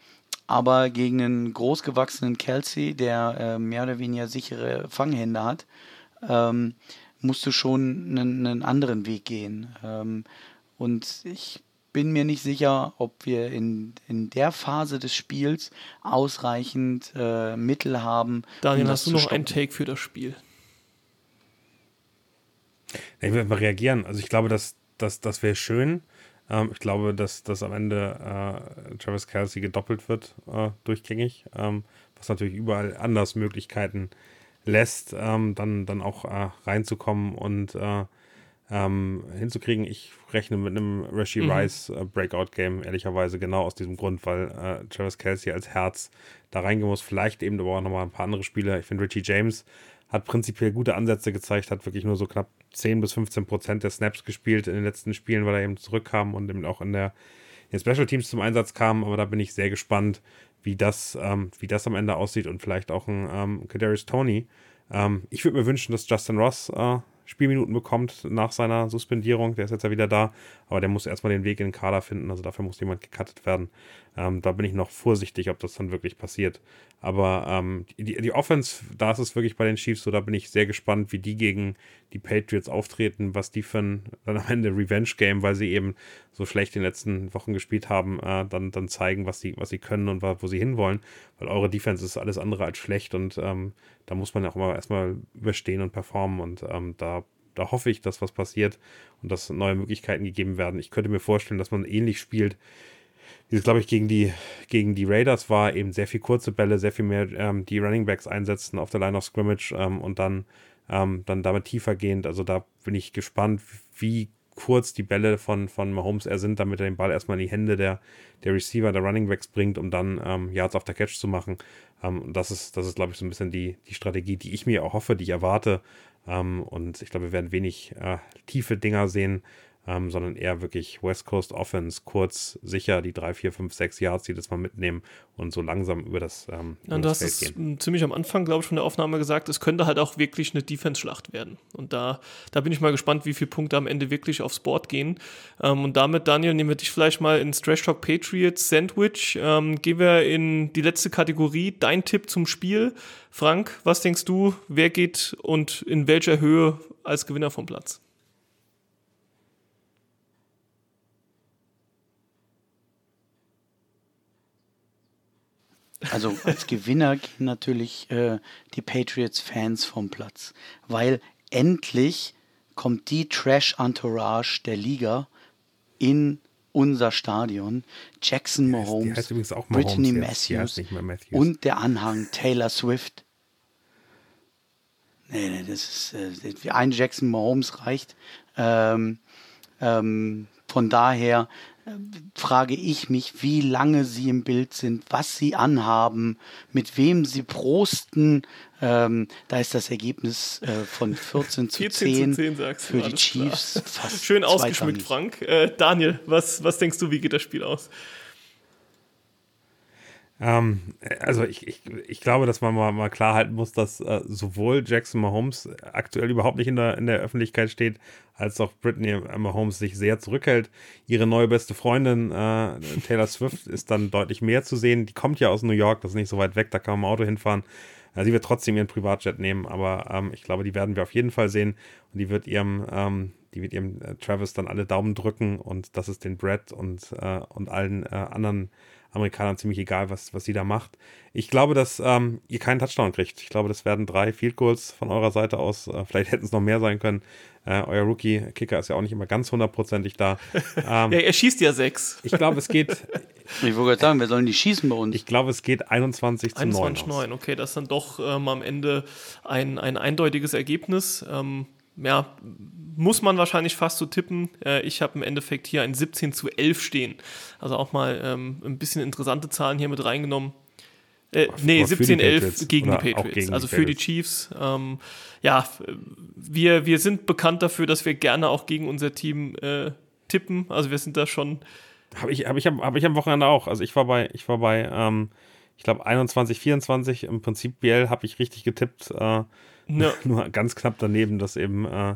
aber gegen einen großgewachsenen Kelsey, der äh, mehr oder weniger sichere Fanghände hat, ähm, musst du schon einen, einen anderen Weg gehen. Ähm, und ich bin mir nicht sicher, ob wir in, in der Phase des Spiels ausreichend äh, Mittel haben. Daniel, um hast du noch einen. Take für das Spiel? Ich würde mal reagieren. Also ich glaube, das, das, das wäre schön. Ähm, ich glaube, dass, dass am Ende äh, Travis Kelsey gedoppelt wird, äh, durchgängig, ähm, was natürlich überall anders Möglichkeiten lässt, ähm, dann, dann auch äh, reinzukommen und äh, ähm, hinzukriegen. Ich rechne mit einem Rashi Mhm. Rice äh, Breakout-Game, ehrlicherweise genau aus diesem Grund, weil äh, Travis Kelsey als Herz da reingehen muss. Vielleicht eben aber auch nochmal ein paar andere Spieler. Ich finde, Richie James hat prinzipiell gute Ansätze gezeigt, hat wirklich nur so knapp 10 bis 15 Prozent der Snaps gespielt in den letzten Spielen, weil er eben zurückkam und eben auch in der in den Special Teams zum Einsatz kam. Aber da bin ich sehr gespannt, wie das, ähm, wie das am Ende aussieht und vielleicht auch ein ähm, Kadarius Tony. Ähm, ich würde mir wünschen, dass Justin Ross äh, Spielminuten bekommt nach seiner Suspendierung. Der ist jetzt ja wieder da, aber der muss erstmal den Weg in den Kader finden. Also dafür muss jemand gecuttet werden. Ähm, da bin ich noch vorsichtig, ob das dann wirklich passiert. Aber ähm, die, die Offense, da ist es wirklich bei den Chiefs so, da bin ich sehr gespannt, wie die gegen die Patriots auftreten, was die für ein dann am Ende Revenge-Game, weil sie eben so schlecht in den letzten Wochen gespielt haben, äh, dann, dann zeigen, was sie, was sie können und wo sie hinwollen. Weil eure Defense ist alles andere als schlecht und ähm, da muss man ja auch immer erstmal überstehen und performen. Und ähm, da da hoffe ich, dass was passiert und dass neue Möglichkeiten gegeben werden. Ich könnte mir vorstellen, dass man ähnlich spielt wie es, glaube ich, gegen die, gegen die Raiders war, eben sehr viel kurze Bälle, sehr viel mehr ähm, die Running Backs einsetzen auf der Line of Scrimmage ähm, und dann, ähm, dann damit tiefer gehend. Also da bin ich gespannt, wie kurz die Bälle von, von Mahomes er sind, damit er den Ball erstmal in die Hände der, der Receiver, der Running Backs bringt, um dann ähm, Yards auf der Catch zu machen. Ähm, das ist, das ist, glaube ich, so ein bisschen die, die Strategie, die ich mir auch hoffe, die ich erwarte. Ähm, und ich glaube, wir werden wenig äh, tiefe Dinger sehen, ähm, sondern eher wirklich West Coast Offense, kurz, sicher die drei, vier, fünf, sechs Yards, die das mal mitnehmen und so langsam über das, ähm, ja, du hast es gehen. ziemlich am Anfang, glaube ich, von der Aufnahme gesagt, es könnte halt auch wirklich eine Defense-Schlacht werden. Und da, da bin ich mal gespannt, wie viele Punkte am Ende wirklich aufs Board gehen. Ähm, und damit, Daniel, nehmen wir dich vielleicht mal ins Trash Talk Patriots Sandwich. Ähm, gehen wir in die letzte Kategorie, dein Tipp zum Spiel. Frank, was denkst du, wer geht und in welcher Höhe als Gewinner vom Platz? Also als Gewinner gehen natürlich äh, die Patriots-Fans vom Platz, weil endlich kommt die Trash-Entourage der Liga in unser Stadion. Jackson Mahomes, Mahomes Brittany Matthews, Matthews, und der Anhang Taylor Swift. Nee, nee, das ist äh, ein Jackson Mahomes reicht. Ähm, ähm, von daher frage ich mich, wie lange sie im Bild sind, was sie anhaben, mit wem sie prosten. Ähm, da ist das Ergebnis äh, von 14 zu 10, 10 für die Chiefs fast Schön ausgeschmückt, Frank. Äh, Daniel, was, was denkst du, wie geht das Spiel aus? Ähm, also ich, ich, ich glaube, dass man mal, mal klar halten muss, dass äh, sowohl Jackson Mahomes aktuell überhaupt nicht in der, in der Öffentlichkeit steht, als auch Britney Mahomes sich sehr zurückhält. Ihre neue beste Freundin äh, Taylor Swift ist dann deutlich mehr zu sehen. Die kommt ja aus New York, das ist nicht so weit weg, da kann man im Auto hinfahren. Äh, sie wird trotzdem ihren Privatjet nehmen, aber ähm, ich glaube, die werden wir auf jeden Fall sehen und die wird ihrem ähm, die wird ihrem äh, Travis dann alle Daumen drücken und das ist den Brett und, äh, und allen äh, anderen Amerikanern ziemlich egal, was, was sie da macht. Ich glaube, dass ähm, ihr keinen Touchdown kriegt. Ich glaube, das werden drei Field Goals von eurer Seite aus. Äh, vielleicht hätten es noch mehr sein können. Äh, euer Rookie-Kicker ist ja auch nicht immer ganz hundertprozentig da. Ähm, ja, er schießt ja sechs. Ich glaube, es geht. ich wollte sagen, wir sollen die schießen bei uns. Ich glaube, es geht 21 zu 21 9. 9. Okay, das ist dann doch ähm, am Ende ein, ein eindeutiges Ergebnis. Ähm, ja, muss man wahrscheinlich fast so tippen. Äh, ich habe im Endeffekt hier ein 17 zu 11 stehen. Also auch mal ähm, ein bisschen interessante Zahlen hier mit reingenommen. Äh, nee, 17-11 gegen die Patriots, gegen also die für die Chiefs. Ähm, ja, wir, wir sind bekannt dafür, dass wir gerne auch gegen unser Team äh, tippen. Also wir sind da schon. Habe ich, hab ich, hab ich am Wochenende auch. Also ich war bei, ich war bei, ähm, ich glaube 21, 24. Im Prinzip BL habe ich richtig getippt. Äh, ja. Nur ganz knapp daneben, dass eben, äh,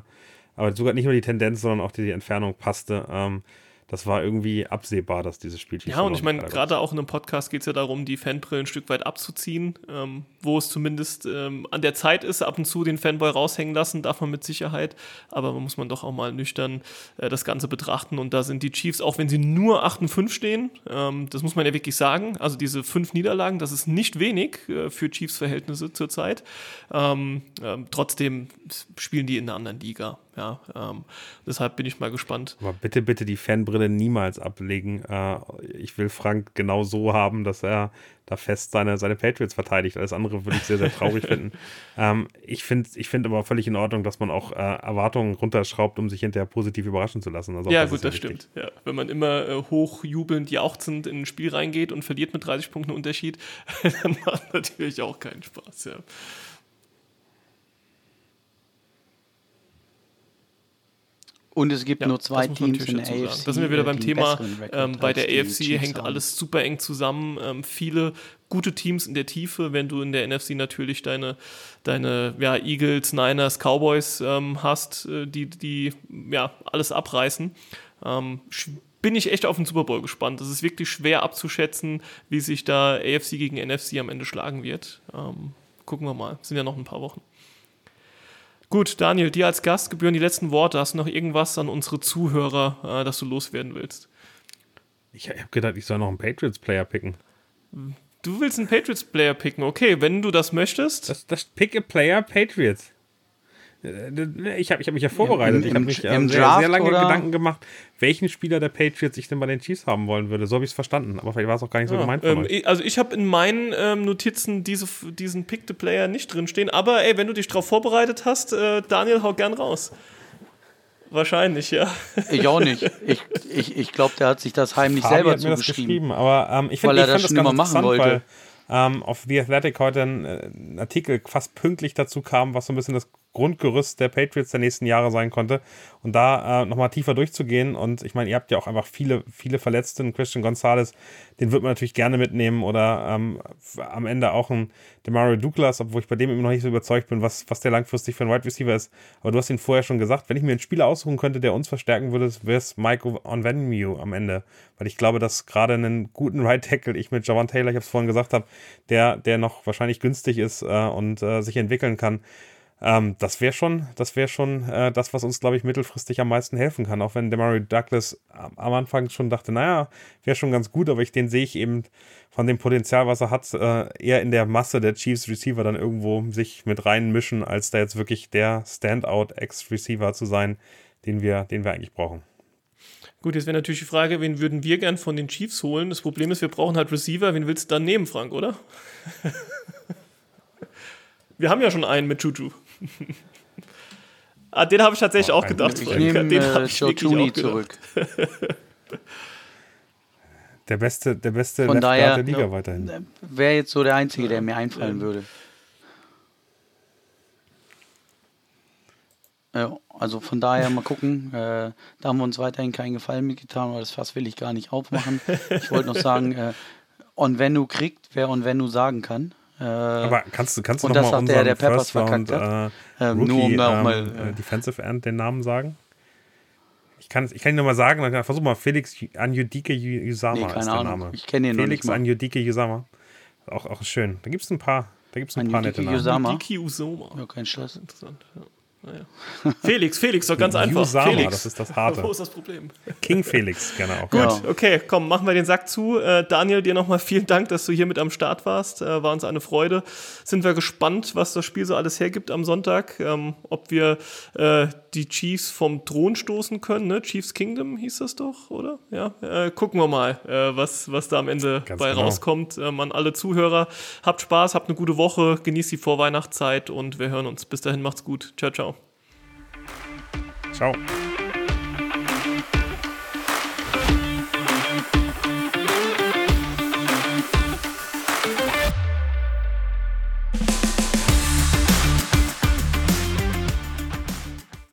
aber sogar nicht nur die Tendenz, sondern auch die, die Entfernung passte. Ähm, das war irgendwie absehbar, dass dieses Spiel Ja, und ich meine, gerade auch in einem Podcast geht es ja darum, die Fanbrille ein Stück weit abzuziehen, ähm, wo es zumindest ähm, an der Zeit ist, ab und zu den Fanboy raushängen lassen, darf man mit Sicherheit, aber man muss man doch auch mal nüchtern äh, das Ganze betrachten. Und da sind die Chiefs, auch wenn sie nur 8 und 5 stehen, ähm, das muss man ja wirklich sagen, also diese fünf Niederlagen, das ist nicht wenig äh, für Chiefs-Verhältnisse zurzeit, ähm, ähm, trotzdem spielen die in einer anderen Liga ja, ähm, deshalb bin ich mal gespannt. Aber bitte, bitte die Fanbrille niemals ablegen. Äh, ich will Frank genau so haben, dass er da fest seine, seine Patriots verteidigt. Alles andere würde ich sehr, sehr traurig finden. Ähm, ich finde ich find aber völlig in Ordnung, dass man auch äh, Erwartungen runterschraubt, um sich hinterher positiv überraschen zu lassen. Also ja, das gut, das wichtig. stimmt. Ja, wenn man immer äh, hochjubelnd jauchzend in ein Spiel reingeht und verliert mit 30 Punkten Unterschied, dann macht natürlich auch keinen Spaß. Ja. Und es gibt Ja, nur zwei Teams in der AFC. Da sind wir wieder äh, beim Thema. Ähm, bei der AFC Chiefs hängt haben. alles super eng zusammen. Ähm, viele gute Teams in der Tiefe, wenn du in der NFC natürlich deine, deine ja, Eagles, Niners, Cowboys ähm, hast, äh, die, die ja, alles abreißen. Ähm, bin ich echt auf den Super Bowl gespannt. Es ist wirklich schwer abzuschätzen, wie sich da AFC gegen NFC am Ende schlagen wird. Ähm, gucken wir mal. Sind ja noch ein paar Wochen. Gut, Daniel, dir als Gast gebühren die letzten Worte. Hast du noch irgendwas an unsere Zuhörer, äh, das du loswerden willst? Ich habe gedacht, ich soll noch einen Patriots-Player picken. Du willst einen Patriots-Player picken. Okay, wenn du das möchtest. Das, das Pick a Player Patriots. Äh, Ich habe ich hab mich ja vorbereitet. Im- ich habe mich im ähm, sehr, Draft sehr lange oder? Gedanken gemacht, welchen Spieler der Patriots ich denn bei den Chiefs haben wollen würde. So habe ich es verstanden. Aber vielleicht war es auch gar nicht so Ja, gemeint von ähm, also ich habe in meinen ähm, Notizen diese, diesen Pick the Player nicht drinstehen. Aber ey, wenn du dich darauf vorbereitet hast, äh, Daniel, hau gern raus. Wahrscheinlich, ja. Ich auch nicht. Ich, ich, ich glaube, der hat sich das heimlich Fabi selber hat mir das zugeschrieben. geschrieben, aber ähm, ich Weil finde er ich das das schon immer machen wollte. weil ähm, auf The Athletic heute ein, äh, ein Artikel fast pünktlich dazu kam, was so ein bisschen das Grundgerüst der Patriots der nächsten Jahre sein konnte. Und da äh, nochmal tiefer durchzugehen. Und ich meine, ihr habt ja auch einfach viele, viele Verletzte. Ein Christian Gonzalez, den wird man natürlich gerne mitnehmen. Oder ähm, am Ende auch ein Demario Douglas, obwohl ich bei dem immer noch nicht so überzeugt bin, was, was der langfristig für ein Wide Receiver ist. Aber du hast ihn vorher schon gesagt, wenn ich mir einen Spieler aussuchen könnte, der uns verstärken würde, wäre es Mike Onvenue am Ende. Weil ich glaube, dass gerade einen guten Right Tackle, ich mit Javan Taylor, ich habe es vorhin gesagt habe, der, der noch wahrscheinlich günstig ist äh, und äh, sich entwickeln kann, ähm, das wäre schon, das wäre schon äh, das, was uns, glaube ich, mittelfristig am meisten helfen kann. Auch wenn Demario Douglas am, am Anfang schon dachte, naja, wäre schon ganz gut, aber ich, den sehe ich eben von dem Potenzial, was er hat, äh, eher in der Masse der Chiefs Receiver dann irgendwo sich mit reinmischen, als da jetzt wirklich der Standout-Ex-Receiver zu sein, den wir, den wir eigentlich brauchen. Gut, jetzt wäre natürlich die Frage, wen würden wir gern von den Chiefs holen? Das Problem ist, wir brauchen halt Receiver. Wen willst du dann nehmen, Frank, oder? wir haben ja schon einen mit Juju. Ah, den habe ich tatsächlich Oh, auch gedacht, Ich nehme den äh, habe ich Joe zurück. Der beste, der beste Von daher der Liga ja. weiterhin. Wäre jetzt so der Einzige, der mir einfallen Ähm. würde. Ja, also von daher mal gucken. Äh, da haben wir uns weiterhin keinen Gefallen mitgetan, weil das Fass will ich gar nicht aufmachen. Ich wollte noch sagen, äh, Onvenu kriegt, wer Onvenu sagen kann. Äh, Aber kannst du, kannst du Und noch das mal hat der, unseren der Peppers First Round verkackt äh, Ähm, Rookie nur um da auch ähm, mal, äh, äh, Defensive End den Namen sagen? Ich kann, ich kann ihn nur mal sagen, dann versuch mal, Felix Anjudike Yusama Nee, ist keine der Ahnung. Name. Ich kenne ihn noch Felix. Anjudike Yusama. Auch, auch schön. Da gibt es ein paar, da gibt's ein paar Anjudike nette Namen. Yusama. Diki Usoma. ja, kein Stress. Interessant. Ja. Naja. Felix, Felix, doch ganz einfach. Usama, Felix. das ist das Harte. Wo ist das Problem? King Felix, gerne auch. Gut, Ja. okay, komm, machen wir den Sack zu. Äh, Daniel, dir nochmal vielen Dank, dass du hier mit am Start warst. Äh, war uns eine Freude. Sind wir gespannt, was das Spiel so alles hergibt am Sonntag. Ähm, ob wir äh, die Chiefs vom Thron stoßen können. Ne? Chiefs Kingdom hieß das doch, oder? Ja, äh, gucken wir mal, äh, was, was da am Ende Ganz bei genau. rauskommt. Ähm, an alle Zuhörer, habt Spaß, habt eine gute Woche, genießt die Vorweihnachtszeit und wir hören uns. Bis dahin, macht's gut. Ciao, ciao. Ciao.